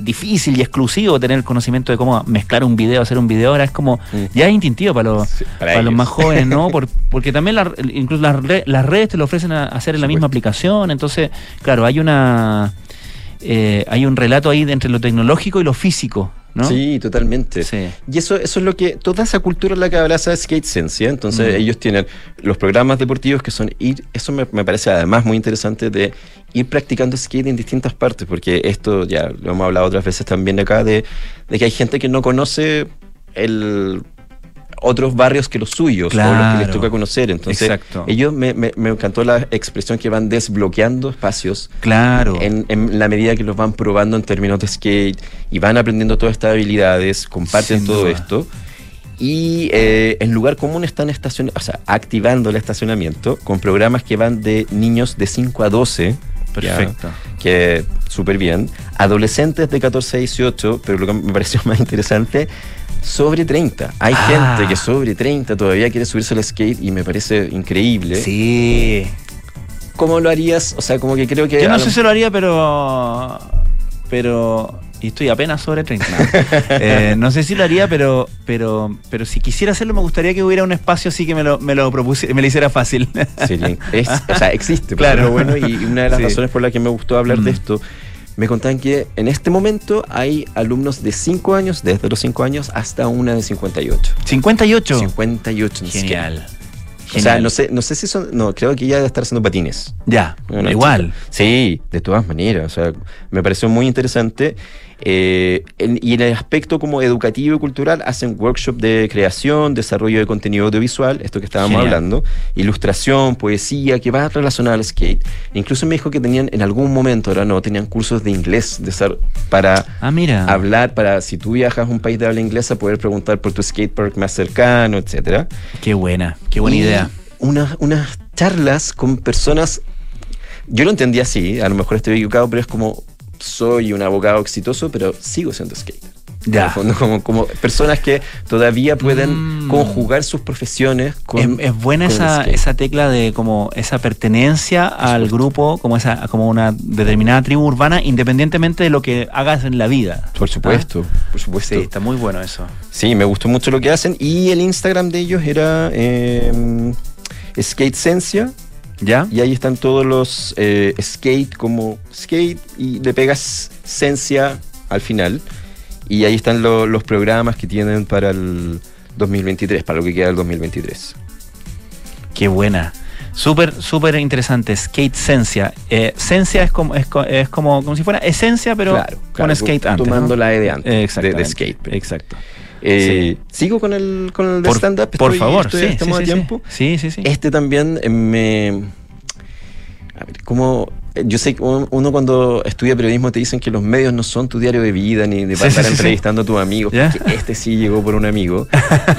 difícil y exclusivo tener el conocimiento de cómo mezclar un video, hacer un video, ahora es como, ya es instintivo para los, para, los más jóvenes, ¿no? porque también incluso las, las, redes te lo ofrecen a hacer en la misma aplicación, entonces, claro, hay una eh, hay un relato ahí entre lo tecnológico y lo físico. ¿No?
Sí, totalmente. Y eso, eso es lo que, toda esa cultura en la que abraza Skate Sense, Entonces mm. ellos tienen los programas deportivos que son ir, eso me, parece además muy interesante de ir practicando skate en distintas partes, porque esto ya lo hemos hablado otras veces también acá, de, de que hay gente que no conoce el otros barrios que los suyos o los que les toca conocer. Entonces, ellos me, me, encantó la expresión que van desbloqueando espacios.
Claro.
En, la medida que los van probando en términos de skate y van aprendiendo todas estas habilidades, comparten todo esto. Y eh, en lugar común están estacion o sea, activando el estacionamiento con programas que van de niños de 5 a 12.
Perfecto.
que súper bien. Adolescentes de 14 a 18, pero lo que me pareció más interesante, sobre 30. Hay ah. gente que sobre 30 todavía quiere subirse al skate y me parece increíble.
Sí.
¿Cómo lo harías? O sea, como que creo que.
Yo no sé si lo haría, pero. Pero. Y estoy apenas sobre 30. Eh, no sé si lo haría, pero, pero, pero si quisiera hacerlo, me gustaría que hubiera un espacio así que me lo, me lo propusiera, me lo hiciera fácil.
sí, o sea, existe. Claro. bueno, y una de las razones por las que me gustó hablar de mm. esto me contaban que en este momento hay alumnos de 5 años, desde los 5 años hasta una de 58.
¿58?
58.
Genial.
O sea, no sé, no sé si son. No, creo que ya debe estar haciendo patines.
Ya, igual.
Sí, de todas maneras. O sea, me pareció muy interesante. Eh, y en el aspecto como educativo y cultural hacen workshop de creación, desarrollo de contenido audiovisual, esto que estábamos hablando, ilustración, poesía, que va relacionado al skate. Incluso me dijo que tenían en algún momento, ahora no, tenían cursos de inglés de ser, para
ah, mira.
hablar, para si tú viajas a un país de habla inglesa, poder preguntar por tu skatepark más cercano, etcétera.
Qué buena, qué buena idea.
Unas, unas charlas con personas yo lo entendí así, a lo mejor estoy equivocado, pero es como soy un abogado exitoso, pero sigo siendo skater.
Ya.
Como, como, personas que todavía pueden mm. conjugar sus profesiones con.
Es, buena esa, esa, tecla de como esa pertenencia al grupo, como esa, como una determinada tribu urbana, independientemente de lo que hagas en la vida.
Por supuesto, ¿Ah? por supuesto.
Sí, está muy bueno eso.
Sí, me gustó mucho lo que hacen. Y el Instagram de ellos era eh, Skatesencia
¿Ya?
Y ahí están todos los eh, skate como skate y le pegas esencia al final. Y ahí están los programas que tienen para el 2023, para lo que queda del 2023.
Qué buena. Súper, súper interesante. Skate Sencia. Eh, Sencia es como, es, como, como si fuera esencia, pero con skate antes.
Tomando la E de antes.
De,
skate.
Exacto.
Eh, Sigo con el, con el stand-up.
Por favor,
sí, estamos
sí,
tiempo.
Sí, sí, sí.
Este también eh, me. A ver, como. Eh, yo sé que uno cuando estudia periodismo te dicen que los medios no son tu diario de vida ni de estar entrevistando a tus amigos. Este sí llegó por un amigo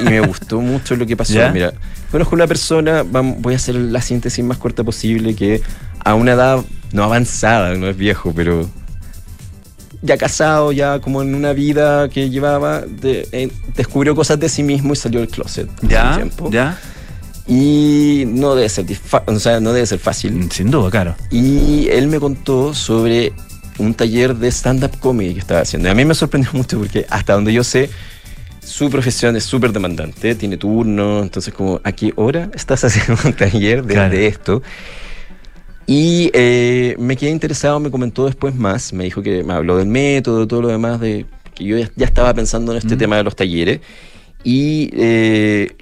y me gustó mucho lo que pasó. Mira, conozco una persona, voy a hacer la síntesis más corta posible, que a una edad no avanzada, no es viejo, pero ya casado, ya como en una vida que llevaba, eh, descubrió cosas de sí mismo y salió del closet.
Ya, tiempo. ya.
Y no debe ser, o sea, no debe ser fácil.
Mm, sin duda, claro.
Y él me contó sobre un taller de stand-up comedy que estaba haciendo. Y a mí me sorprendió mucho porque hasta donde yo sé, su profesión es súper demandante, tiene turno, entonces como, ¿a qué hora estás haciendo un taller de, esto? Y eh, me quedé interesado, me comentó después más, me dijo que me habló del método, todo lo demás, de que yo ya, estaba pensando en este tema de los talleres. Y eh,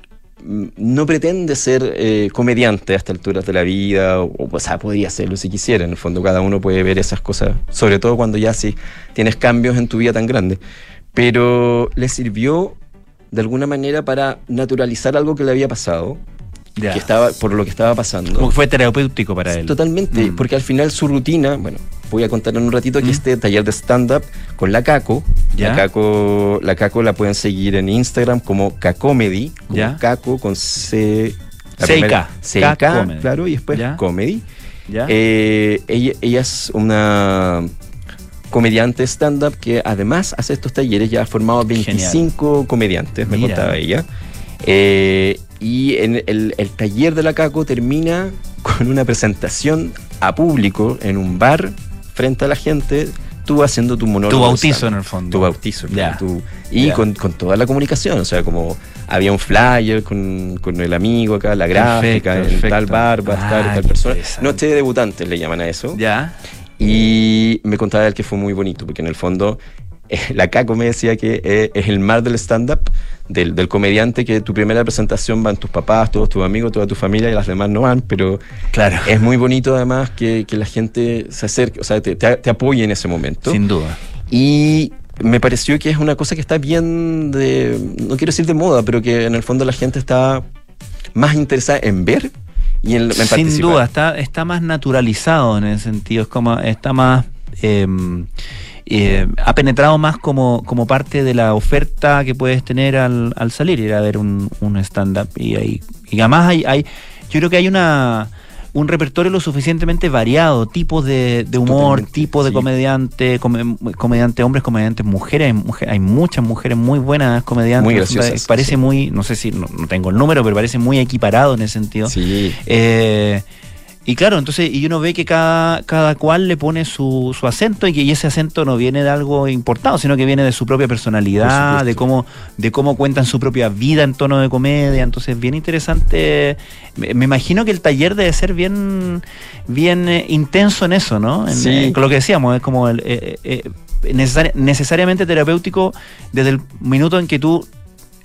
no pretende ser eh, comediante a estas alturas de la vida, o, o, sea, podría hacerlo si quisiera. En el fondo, cada uno puede ver esas cosas, sobre todo cuando ya sí tienes cambios en tu vida tan grandes. Pero le sirvió de alguna manera para naturalizar algo que le había pasado que estaba, por lo que estaba pasando.
Como que fue terapéutico para él.
Totalmente, mm. porque al final su rutina, bueno, voy a contar en un ratito aquí mm. este taller de stand-up con la Caco. La Caco, la Caco la pueden seguir en Instagram como Cacomedy, como Caco con C.
CK.
CK, claro, y después Comedy. Eh, ella, ella es una comediante stand-up que además hace estos talleres, ya ha formado 25 comediantes, me contaba ella. Eh, y en el, taller de la Caco termina con una presentación a público en un bar frente a la gente, tú haciendo tu monólogo.
Tu bautizo en el fondo.
Tu bautizo, y con, toda la comunicación, o sea, como había un flyer con, el amigo acá, la gráfica, en tal bar va a estar tal persona. Noche de debutantes le llaman a eso.
Ya.
Y me contaba él que fue muy bonito, porque en el fondo la Caco me decía que eh, es el mar del stand-up, del, comediante, que tu primera presentación van tus papás, todos tus amigos, toda tu familia y las demás no van, pero
claro.
es muy bonito además que, la gente se acerque, o sea, te, te, apoye en ese momento.
Sin duda.
Y me pareció que es una cosa que está bien de, no quiero decir de moda, pero que en el fondo la gente está más interesada en ver y en,
Sin duda, está, está más naturalizado en ese sentido, es como, está más... Em, eh, ha penetrado más como, como parte de la oferta que puedes tener al, al salir, ir a ver un, un stand-up. Y, y, además hay, hay, yo creo que hay una un repertorio lo suficientemente variado, tipos de, de humor, tipos de comediante, comediante hombres, comediantes mujeres, hay muchas mujeres muy buenas comediantes.
Muy graciosas.
Parece muy, no sé si, no, tengo el número, pero parece muy equiparado en ese sentido.
Sí.
Eh, y claro, entonces, y uno ve que cada, cada cual le pone su, su acento y que ese acento no viene de algo importado, sino que viene de su propia personalidad, de cómo, de cómo cuentan su propia vida en tono de comedia. Entonces, bien interesante. Me, imagino que el taller debe ser bien, bien eh, intenso en eso, ¿no?
sí.
con lo que decíamos, es como el, eh, eh, necesariamente terapéutico desde el minuto en que tú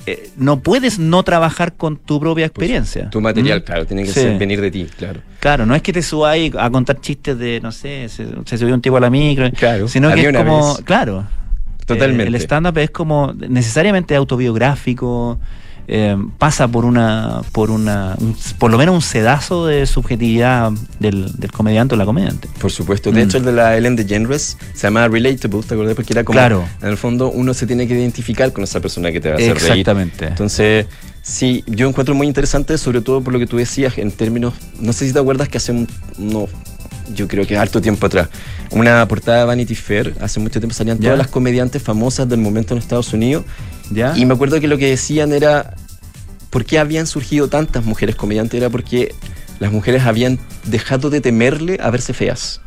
eh, no puedes no trabajar con tu propia pues, experiencia.
tu material, ¿Mm? claro, tiene que venir de ti, claro.
Claro, no es que te subas ahí a contar chistes de, no sé, se, subió un tipo a la micro,
claro,
sino que es como, claro.
Totalmente.
el stand-up es como necesariamente autobiográfico, eh, pasa por una, por una, por lo menos un sedazo de subjetividad del, comediante o la comediante.
Por supuesto. De mm. hecho, el de la Ellen DeGeneres se llama Relatable, ¿te acuerdas? Porque era como,
claro.
en el fondo, uno se tiene que identificar con esa persona que te va a hacer
reír. Exactamente.
Entonces, sí, yo encuentro muy interesante, sobre todo por lo que tú decías, en términos, no sé si te acuerdas que hace un, no, yo creo que harto tiempo atrás, una portada de Vanity Fair, hace mucho tiempo salían todas las comediantes famosas del momento en Estados Unidos.
¿Ya?
Y me acuerdo que lo que decían era, ¿por qué habían surgido tantas mujeres comediantes? Era porque las mujeres habían dejado de temerle a verse feas.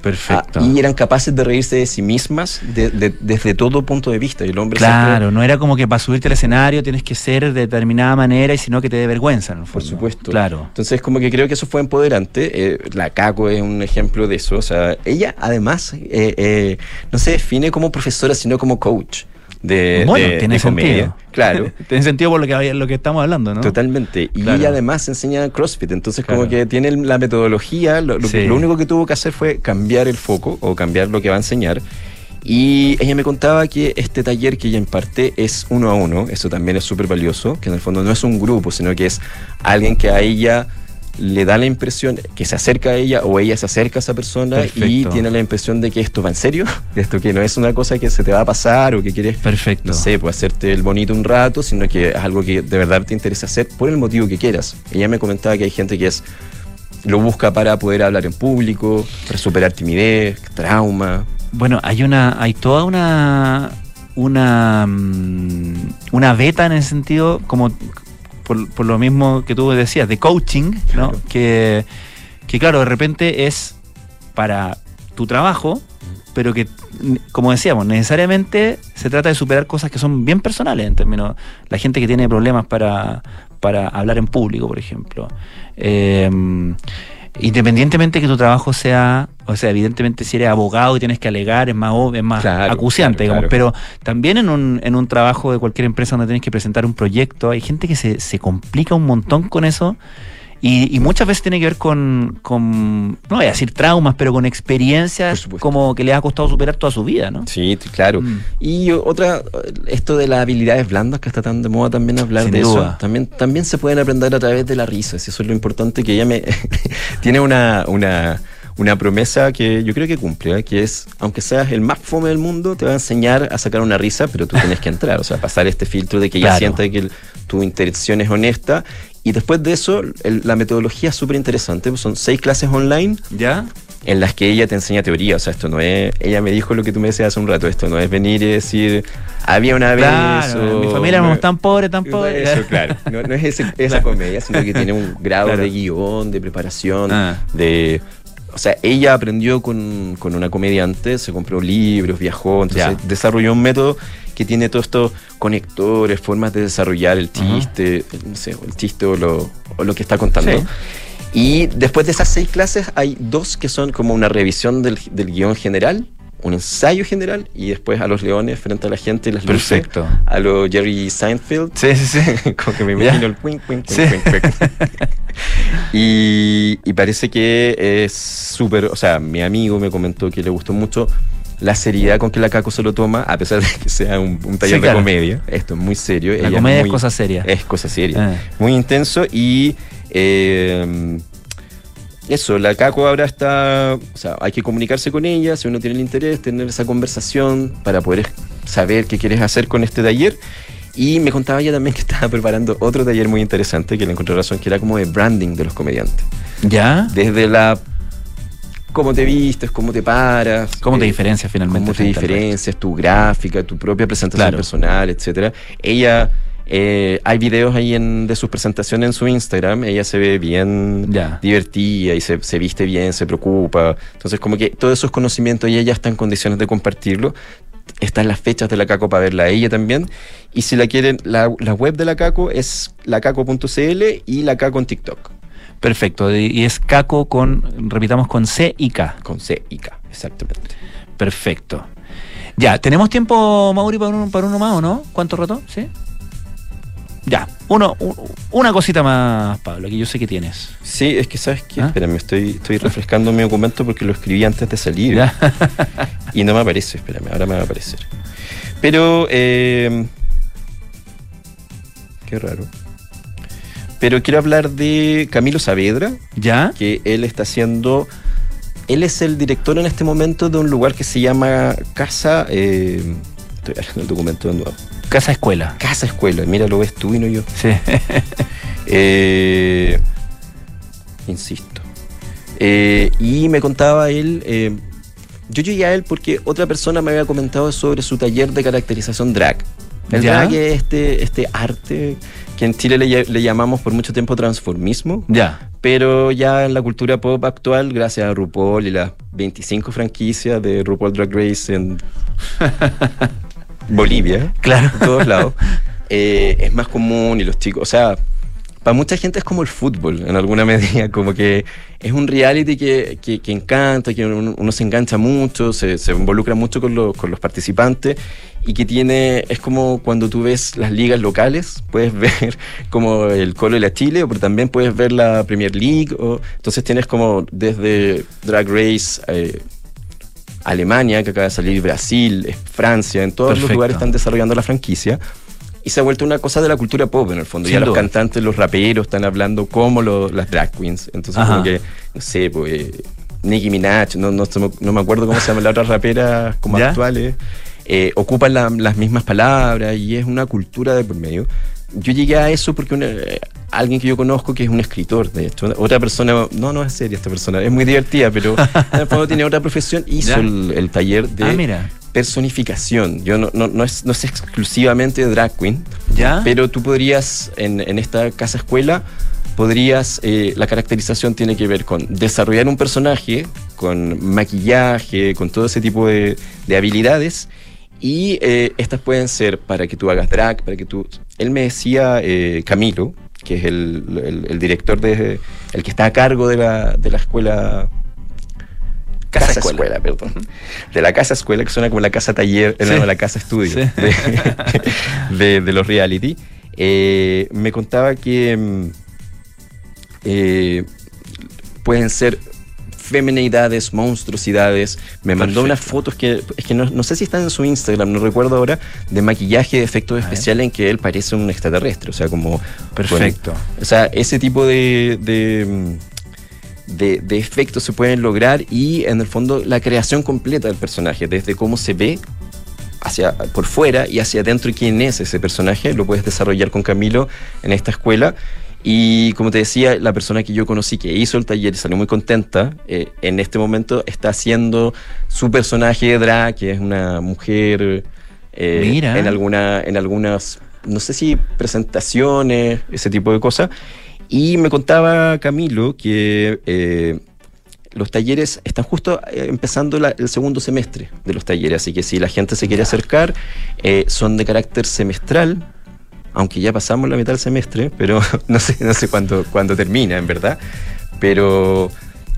Perfecto.
Ah, y eran capaces de reírse de sí mismas desde todo punto de vista. Y el hombre
claro, no era como que para subirte al escenario tienes que ser de determinada manera y sino que te dé vergüenza.
Por supuesto.
Claro.
Entonces, como que creo que eso fue empoderante. Eh, la Caco es un ejemplo de eso. O sea, ella además eh, eh, no se define como profesora, sino como coach de,
bueno, tiene sentido.
Claro.
tiene sentido por lo que, lo que estamos hablando, ¿no?
Totalmente. Y ella además enseña CrossFit, entonces como que tiene la metodología, lo, lo, único que tuvo que hacer fue cambiar el foco o cambiar lo que va a enseñar. Y ella me contaba que este taller que ella imparte es uno a uno, eso también es súper valioso, que en el fondo no es un grupo, sino que es alguien que a ella le da la impresión que se acerca a ella o ella se acerca a esa persona y tiene la impresión de que esto va en serio, de esto que no es una cosa que se te va a pasar o que quieres,
Perfecto.
no sé, pues hacerte el bonito un rato, sino que es algo que de verdad te interesa hacer por el motivo que quieras. Ella me comentaba que hay gente que es lo busca para poder hablar en público, para superar timidez, trauma.
Bueno, hay una, hay toda una, una, mm, una beta en el sentido, como por, lo mismo que tú decías, de coaching, ¿no? Que, que claro, de repente es para tu trabajo, pero que, como decíamos, necesariamente se trata de superar cosas que son bien personales en términos. La gente que tiene problemas para, para hablar en público, por ejemplo. Eh, independientemente que tu trabajo sea, o sea, evidentemente si eres abogado y tienes que alegar, es más, es más acuciante, digamos, pero también en un, en un trabajo de cualquier empresa donde tienes que presentar un proyecto, hay gente que se, se complica un montón con eso y, muchas veces tiene que ver con, no voy a decir traumas, pero con experiencias como que le ha costado superar toda su vida, ¿no?
Sí, claro. Mm. Y otra, esto de las habilidades blandas, que está tan de moda también hablar de eso, también, también se pueden aprender a través de la risa, si eso es lo importante, que ella me tiene una, una una promesa que yo creo que cumple, ¿eh? que es, aunque seas el más fome del mundo, te va a enseñar a sacar una risa, pero tú tienes que entrar, o sea, pasar este filtro de que ella sienta que tu intención es honesta y después de eso, la metodología es súper interesante. Pues son seis clases online.
¿Ya?
En las que ella te enseña teoría. O sea, esto no es. Ella me dijo lo que tú me decías hace un rato. Esto no es venir y decir. Había una vez.
mi familia éramos tan pobres, tan pobres.
Eso, claro. No, es esa comedia, sino que tiene un grado de guion, de preparación, ah. de. O sea, ella aprendió con, con, una comediante, se compró libros, viajó, entonces desarrolló un método que tiene todos estos conectores, formas de desarrollar el chiste, no sé, el chiste o lo, o lo que está contando. Y después de esas seis clases hay dos que son como una revisión del, del guion general, un ensayo general y después a los leones frente a la gente las
Perfecto.
a los Jerry Seinfeld.
Sí, sí, sí.
como que me imagino el quink, quink, quink, y, y parece que es súper, o sea, mi amigo me comentó que le gustó mucho la seriedad con que la Caco se lo toma, a pesar de que sea un, taller de comedia. Esto es muy serio.
La comedia es, cosa seria.
Es cosa seria. Ah. Muy intenso y. Eh, eso, la Caco ahora está, o sea, hay que comunicarse con ella, si uno tiene el interés, tener esa conversación para poder saber qué quieres hacer con este taller. Y me contaba ella también que estaba preparando otro taller muy interesante, que le encontré razón, que era como de branding de los comediantes.
¿Ya?
Desde la cómo te vistes, cómo te paras.
Cómo te eh, diferencias finalmente.
Cómo te diferencias, tu gráfica, tu propia presentación personal, etcétera. Ella, eh, hay videos ahí en, de sus presentaciones en su Instagram, ella se ve bien divertida y se, viste bien, se preocupa. Entonces, como que todos esos conocimientos y ella está en condiciones de compartirlo. Están las fechas de la CACO para verla a ella también. Y si la quieren, la, la web de la CACO es lacaco.cl y la CACO en TikTok.
Perfecto. Y es Caco con, repitamos, con C y K.
Con C y K, exactamente.
Perfecto. Ya, ¿tenemos tiempo, Mauri, para uno, para uno más o no? ¿Cuánto rato? ¿Sí? Ya, uno, una cosita más, Pablo, que yo sé que tienes.
Sí, es que sabes que, ¿Ah? espérame, estoy, estoy refrescando mi documento porque lo escribí antes de salir. y no me aparece, espérame, ahora me va a aparecer. Pero, eh, qué raro. Pero quiero hablar de Camilo Saavedra.
¿Ya?
Que él está haciendo. Él es el director en este momento de un lugar que se llama Casa. Eh, estoy haciendo el documento de nuevo.
Casa Escuela.
Casa Escuela. Mira, lo ves tú y no yo.
Sí.
Eh, insisto. Eh, y me contaba él. yo llegué a él porque otra persona me había comentado sobre su taller de caracterización drag. El drag es este, este arte que en Chile le, llamamos por mucho tiempo transformismo.
Ya.
Pero ya en la cultura pop actual, gracias a RuPaul y las 25 franquicias de RuPaul Drag Race en Bolivia,
claro.
en todos lados, eh, es más común y los chicos, o sea, para mucha gente es como el fútbol, en alguna medida, como que es un reality que, que, encanta, que uno, se engancha mucho, se, se involucra mucho con, con, los participantes y que tiene, es como cuando tú ves las ligas locales, puedes ver como el Colo y la Chile, pero también puedes ver la Premier League, o, entonces tienes como desde Drag Race... Eh, Alemania, que acaba de salir, Brasil, Francia, en todos los lugares están desarrollando la franquicia y se ha vuelto una cosa de la cultura pop en el fondo. ya los cantantes, los raperos están hablando como las drag queens. Entonces, como que, no sé, pues, Nicki Minaj, no, no, no, me acuerdo cómo se llaman las otras raperas como actuales, eh, ocupan las mismas palabras y es una cultura de por medio. Yo llegué a eso porque alguien que yo conozco que es un escritor, de hecho. Otra persona, no, no es seria esta persona, es muy divertida, pero en el fondo tiene otra profesión, hizo el, taller de ah, personificación. Yo no, no, es, no es exclusivamente drag queen, ¿Ya? pero tú podrías, en, en esta casa escuela, podrías, eh, la caracterización tiene que ver con desarrollar un personaje, con maquillaje, con todo ese tipo de, habilidades. Y eh, estas pueden ser para que tú hagas drag, para que tú... Él me decía, eh, Camilo, que es el, director de... el que está a cargo de la, de la escuela Casa, escuela. perdón. De la casa escuela, que suena como la casa taller, no, la casa estudio de, de, los reality. me contaba que mm, eh, pueden ser femenidades, monstruosidades. Me mandó unas fotos que, es que no, sé si están en su Instagram, no recuerdo ahora, de maquillaje de efectos especiales en que él parece un extraterrestre. O sea, como.
Perfecto.
o sea, ese tipo de, de, efectos se pueden lograr y en el fondo la creación completa del personaje, desde cómo se ve hacia por fuera y hacia adentro quién es ese personaje, lo puedes desarrollar con Camilo en esta escuela y como te decía, la persona que yo conocí que hizo el taller y salió muy contenta, eh, en este momento está haciendo su personaje de drag, que es una mujer eh, en alguna, en algunas, no sé si presentaciones, ese tipo de cosas. Y me contaba Camilo que eh, los talleres están justo empezando el segundo semestre de los talleres, así que si la gente se quiere acercar, son de carácter semestral aunque ya pasamos la mitad del semestre, pero no sé, no sé cuándo, termina, en verdad. Pero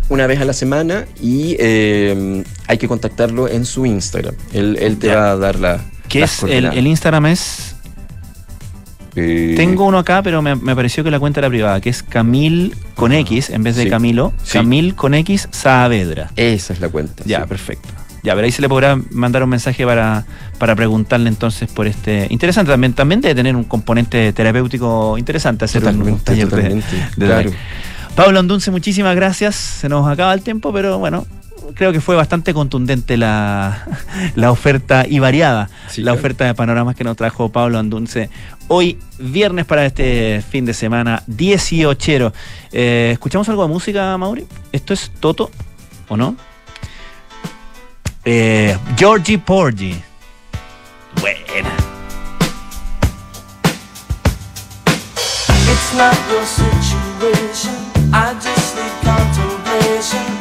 una vez a la semana y eh, hay que contactarlo en su Instagram. Él, te va a dar la.
¿Qué es? El, Instagram es. Eh, Tengo uno acá, pero me, pareció que la cuenta era privada, que es Camil con X en vez de Camilo. Camil con X Saavedra.
Esa es la cuenta.
Ya, perfecto. Ya, pero ahí se le podrá mandar un mensaje para, para preguntarle entonces por este. Interesante también, también debe tener un componente terapéutico interesante hacer un, taller de, Pablo Andunce, muchísimas gracias. Se nos acaba el tiempo, pero bueno, creo que fue bastante contundente la, oferta y variada la oferta de panoramas que nos trajo Pablo Andunce hoy viernes para este fin de semana 18. Eh, ¿Escuchamos algo de música, Mauri? ¿Esto es Toto o no? Eh, Georgie Porgy. Buena. It's not your situation. I just need contemplation.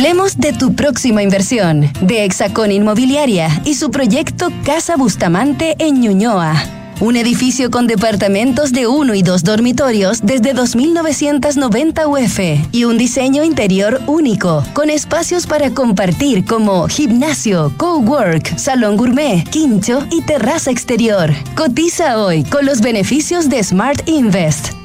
Hablemos de tu próxima inversión, de Hexacón Inmobiliaria y su proyecto Casa Bustamante en Ñuñoa. Un edificio con departamentos de uno y dos dormitorios desde 2.990 UF y un diseño interior único, con espacios para compartir como gimnasio, cowork, salón gourmet, quincho y terraza exterior. Cotiza hoy con los beneficios de Smart Invest,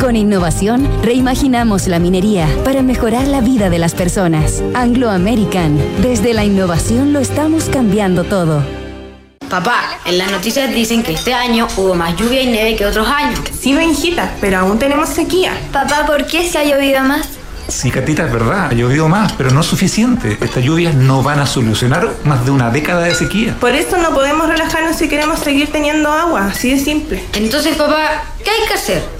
Con innovación reimaginamos la minería para mejorar la vida de las personas. Anglo American. Desde la innovación lo estamos cambiando todo.
Papá, en las noticias dicen que este año hubo más lluvia y nieve que otros años.
Sí, Benjita, pero aún tenemos sequía.
Papá, ¿por qué se ha llovido más?
Sí, Catita, es verdad, ha llovido más, pero no es suficiente. Estas lluvias no van a solucionar más de una década de sequía.
Por eso no podemos relajarnos si queremos seguir teniendo agua, así de simple.
Entonces, papá, ¿qué hay que hacer?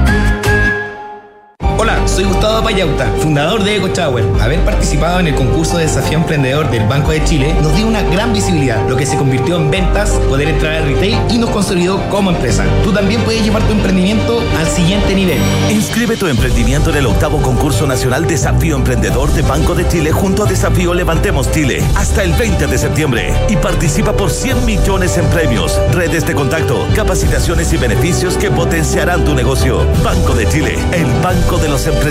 Soy Gustavo Payauta, fundador de EcoChower. Haber participado en el concurso de desafío emprendedor del Banco de Chile nos dio una gran visibilidad, lo que se convirtió en ventas, poder entrar al retail y nos consolidó como empresa. Tú también puedes llevar tu emprendimiento al siguiente nivel.
Inscribe tu emprendimiento en el octavo concurso nacional Desafío Emprendedor de Banco de Chile junto a Desafío Levantemos Chile hasta el 20 de septiembre y participa por 100 millones en premios, redes de contacto, capacitaciones y beneficios que potenciarán tu negocio. Banco de Chile, el banco de los emprendedores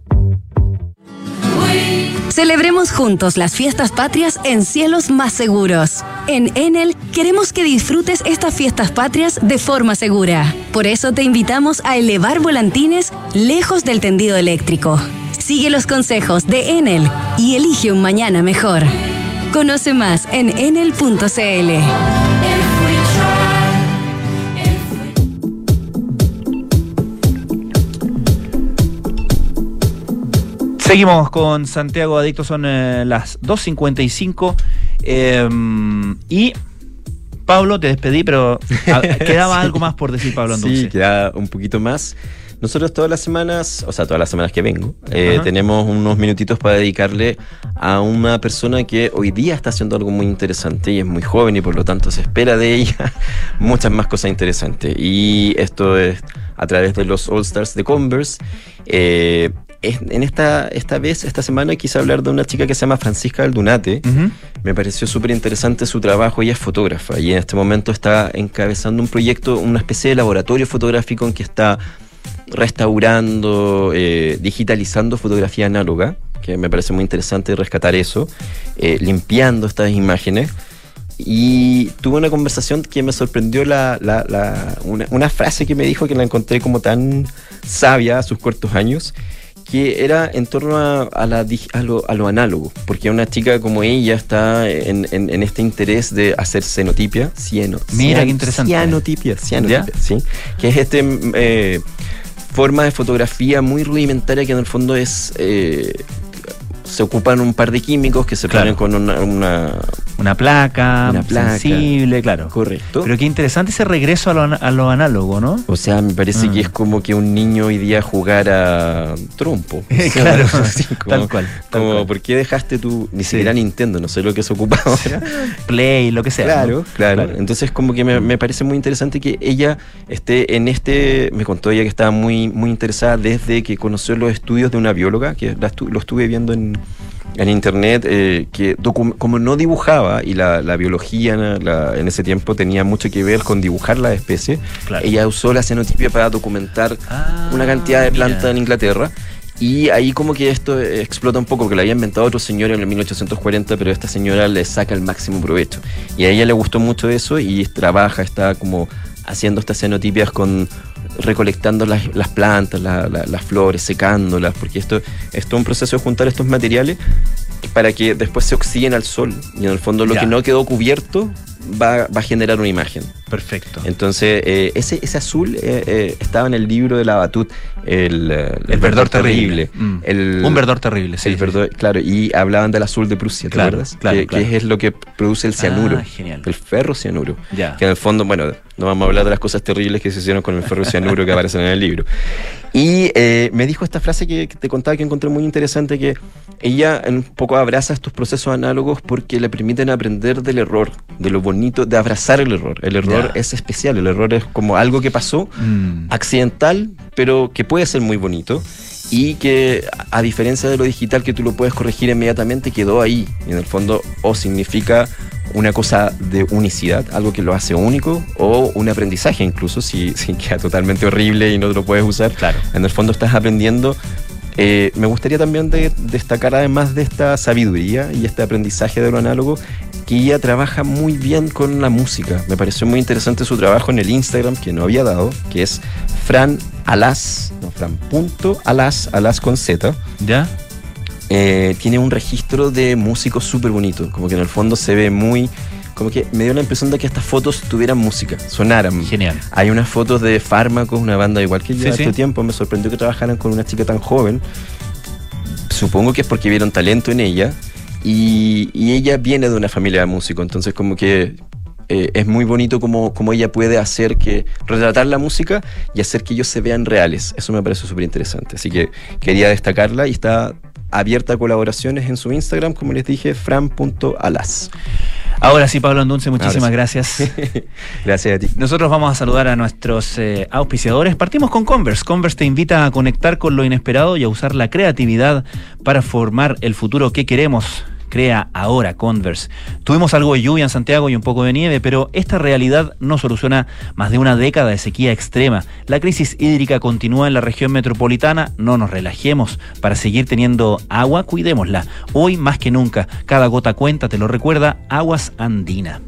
Celebremos juntos las fiestas patrias en cielos más seguros. En Enel queremos que disfrutes estas fiestas patrias de forma segura. Por eso te invitamos a elevar volantines lejos del tendido eléctrico. Sigue los consejos de Enel y elige un mañana mejor. Conoce más en enel.cl.
Seguimos con Santiago Adicto, son eh, las 2.55 eh, y Pablo, te despedí, pero a, quedaba
Sí.
algo más por decir Pablo
Sí,
Andunce.
queda un poquito más. Nosotros todas las semanas, o sea, todas las semanas que vengo, eh, tenemos unos minutitos para dedicarle a una persona que hoy día está haciendo algo muy interesante y es muy joven y por lo tanto se espera de ella muchas más cosas interesantes. Y esto es a través de los All Stars de Converse. Eh, en esta, esta vez, esta semana, quise hablar de una chica que se llama Francisca Aldunate. Me pareció súper interesante su trabajo. Ella es fotógrafa y en este momento está encabezando un proyecto, una especie de laboratorio fotográfico en que está restaurando, eh, digitalizando fotografía análoga, que me parece muy interesante rescatar eso, eh, limpiando estas imágenes. Y tuve una conversación que me sorprendió la, la- la- una, una frase que me dijo que la encontré como tan sabia a sus cortos años, que era en torno a, a la, a, lo, a lo análogo, porque una chica como ella está en, en- en este interés de hacer cenotipia, cieno,
Mira,
cian-
qué interesante.
Cianotipia, cianotipia, ¿sí? Que es este eh, forma de fotografía muy rudimentaria que en el fondo es... eh, se ocupan un par de químicos que se
Claro.
ponen con una, una-
Una placa,
Una placa.
sensible, claro.
Correcto.
Pero qué interesante ese regreso a lo, a lo análogo, ¿no?
O sea, me parece que es como que un niño hoy día jugara trompo.
Claro,
Así como-
tal cual, tal
como,
cual.
¿por qué dejaste tu. Ni siquiera Nintendo, no sé lo que se ocupa ahora.
Play, lo que sea.
Claro,
¿no?
claro, Entonces como que me, me parece muy interesante que ella esté en este, me contó ella que estaba muy, muy interesada desde que conoció los estudios de una bióloga, que la estu- lo estuve viendo en, en internet, eh, que como no dibujaba y la, la biología la- en ese tiempo tenía mucho que ver con dibujar la especie,
Claro.
ella usó la cenotipia para documentar una cantidad de plantas en Inglaterra. Y ahí como que esto explota un poco, porque lo había inventado otro señor en el 1840, pero esta señora le saca el máximo provecho. Y a ella le gustó mucho eso y trabaja, está como haciendo estas cenotipias con recolectando las, las plantas, la- la- las flores, secándolas, porque esto, esto es un proceso de juntar estos materiales para que después se oxiden al sol. Y en el fondo lo
Ya.
que no quedó cubierto va, va a generar una imagen.
Perfecto.
Entonces, eh, ese, ese azul eh, eh, estaba en el libro de la Batut, el,
El verdor terrible. Mm.
El-
Un verdor terrible, sí,
el verdor- Claro, y hablaban del azul de Prusia, ¿te
Claro,
acuerdas?
claro,
que,
claro.
que es lo que produce el cianuro.
Ah, genial.
El ferro cianuro.
Ya.
Que en el fondo, bueno, no vamos a hablar de las cosas terribles que se hicieron con el ferro cianuro que aparecen en el libro. Y eh, me dijo esta frase que, que te contaba que encontré muy interesante, que ella un poco abraza estos procesos análogos porque le permiten aprender del error, de lo bonito, de abrazar el error. El error es especial, el error es como algo que pasó,
Mm.
accidental, pero que puede ser muy bonito. Y que, a a diferencia de lo digital, que tú lo puedes corregir inmediatamente, quedó ahí. Y en el fondo, o significa una cosa de unicidad, algo que lo hace único, o un aprendizaje incluso, si, si queda totalmente horrible y no lo puedes usar.
Claro.
En el fondo estás aprendiendo. Eh, me gustaría también de- destacar además de esta sabiduría y este aprendizaje de lo análogo, que ella trabaja muy bien con la música. Me pareció muy interesante su trabajo en el Instagram que no había dado, que es Fran Alas, no, Fran punto Alas, Alas con Z.
¿Ya?
Eh, tiene un registro de músicos súper bonito, como que en el fondo se ve muy... Como que me dio la impresión de que estas fotos tuvieran música, sonaran.
Genial.
Hay unas fotos de Fármacos, una banda igual que
Sí,
ya
sí.
hace tiempo. Me sorprendió que trabajaran con una chica tan joven. Supongo que es porque vieron talento en ella. Y, y ella viene de una familia de músicos. Entonces, como que eh, es muy bonito como, como ella puede hacer que. retratar la música y hacer que ellos se vean reales. Eso me parece súper interesante. Así que quería destacarla y está abierta a colaboraciones en su Instagram, como les dije, fran.alas.
Ahora sí, Pablo Andunce, muchísimas gracias.
Gracias a ti.
Nosotros vamos a saludar a nuestros eh, auspiciadores. Partimos con Converse. Converse te invita a conectar con lo inesperado y a usar la creatividad para formar el futuro que queremos. Crea ahora Converse. Tuvimos algo de lluvia en Santiago y un poco de nieve, pero esta realidad no soluciona más de una década de sequía extrema. La crisis hídrica continúa en la región metropolitana. No nos relajemos. Para seguir teniendo agua, cuidémosla. Hoy más que nunca, cada gota cuenta, te lo recuerda Aguas Andina.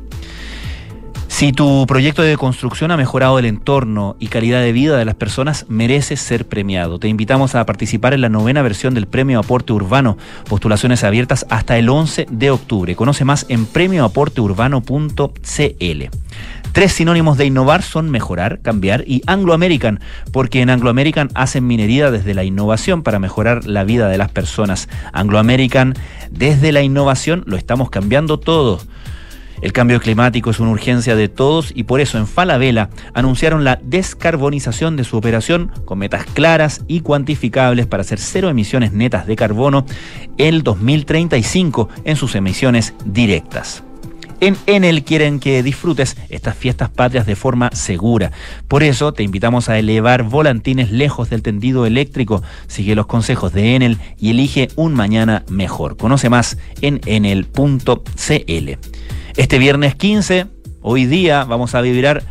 Si tu proyecto de construcción ha mejorado el entorno y calidad de vida de las personas, mereces ser premiado. Te invitamos a participar en la novena versión del Premio Aporte Urbano. Postulaciones abiertas hasta el 11 de octubre. Conoce más en premioaporteurbano.cl. Tres sinónimos de innovar son mejorar, cambiar y Anglo American, porque en Anglo American hacen minería desde la innovación para mejorar la vida de las personas. Anglo American, desde la innovación lo estamos cambiando todo. El cambio climático es una urgencia de todos y por eso en Falabella anunciaron la descarbonización de su operación con metas claras y cuantificables para hacer cero emisiones netas de carbono el 2035 en sus emisiones directas. En Enel quieren que disfrutes estas fiestas patrias de forma segura. Por eso te invitamos a elevar volantines lejos del tendido eléctrico. Sigue los consejos de Enel y elige un mañana mejor. Conoce más en enel.cl. Este viernes 15, hoy día, vamos a vibrar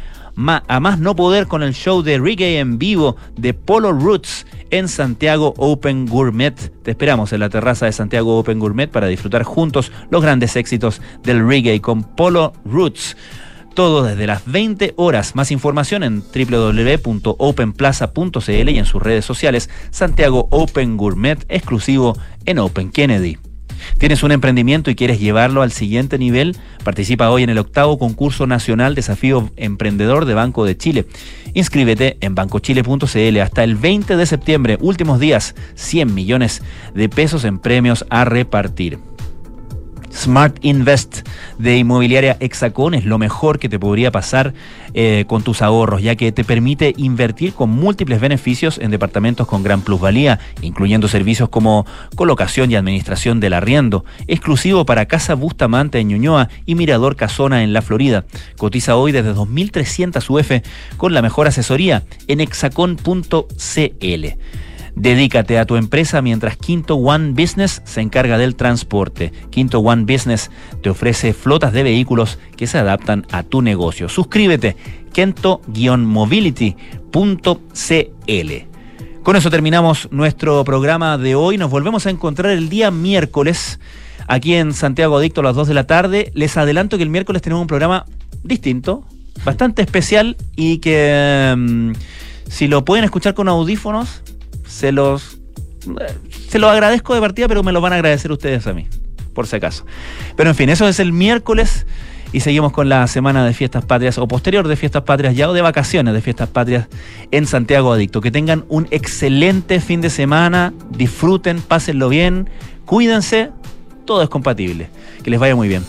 a más no poder con el show de reggae en vivo de Polo Roots en Santiago Open Gourmet. Te esperamos en la terraza de Santiago Open Gourmet para disfrutar juntos los grandes éxitos del reggae con Polo Roots. Todo desde las 20 horas. Más información en www.openplaza.cl y en sus redes sociales. Santiago Open Gourmet, exclusivo en Open Kennedy. ¿Tienes un emprendimiento y quieres llevarlo al siguiente nivel? Participa hoy en el octavo concurso nacional Desafío Emprendedor de Banco de Chile. Inscríbete en bancochile.cl hasta el 20 de septiembre, últimos días, 100 millones de pesos en premios a repartir. Smart Invest de Inmobiliaria Hexacón es lo mejor que te podría pasar eh, con tus ahorros, ya que te permite invertir con múltiples beneficios en departamentos con gran plusvalía, incluyendo servicios como colocación y administración del arriendo, exclusivo para Casa Bustamante en Ñuñoa y Mirador Casona en la Florida. Cotiza hoy desde 2.300 UF con la mejor asesoría en hexacon.cl. Dedícate a tu empresa mientras Quinto One Business se encarga del transporte. Quinto One Business te ofrece flotas de vehículos que se adaptan a tu negocio. Suscríbete kento-mobility.cl. Con eso terminamos nuestro programa de hoy. Nos volvemos a encontrar el día miércoles aquí en Santiago Adicto a las 2 de la tarde. Les adelanto que el miércoles tenemos un programa distinto, bastante especial y que mm, si lo pueden escuchar con audífonos, se los, se los agradezco de partida, pero me lo van a agradecer ustedes a mí, por si acaso. Pero en fin, eso es el miércoles y seguimos con la semana de fiestas patrias o posterior de fiestas patrias ya o de vacaciones de fiestas patrias en Santiago Adicto. Que tengan un excelente fin de semana, disfruten, pásenlo bien, cuídense, todo es compatible. Que les vaya muy bien.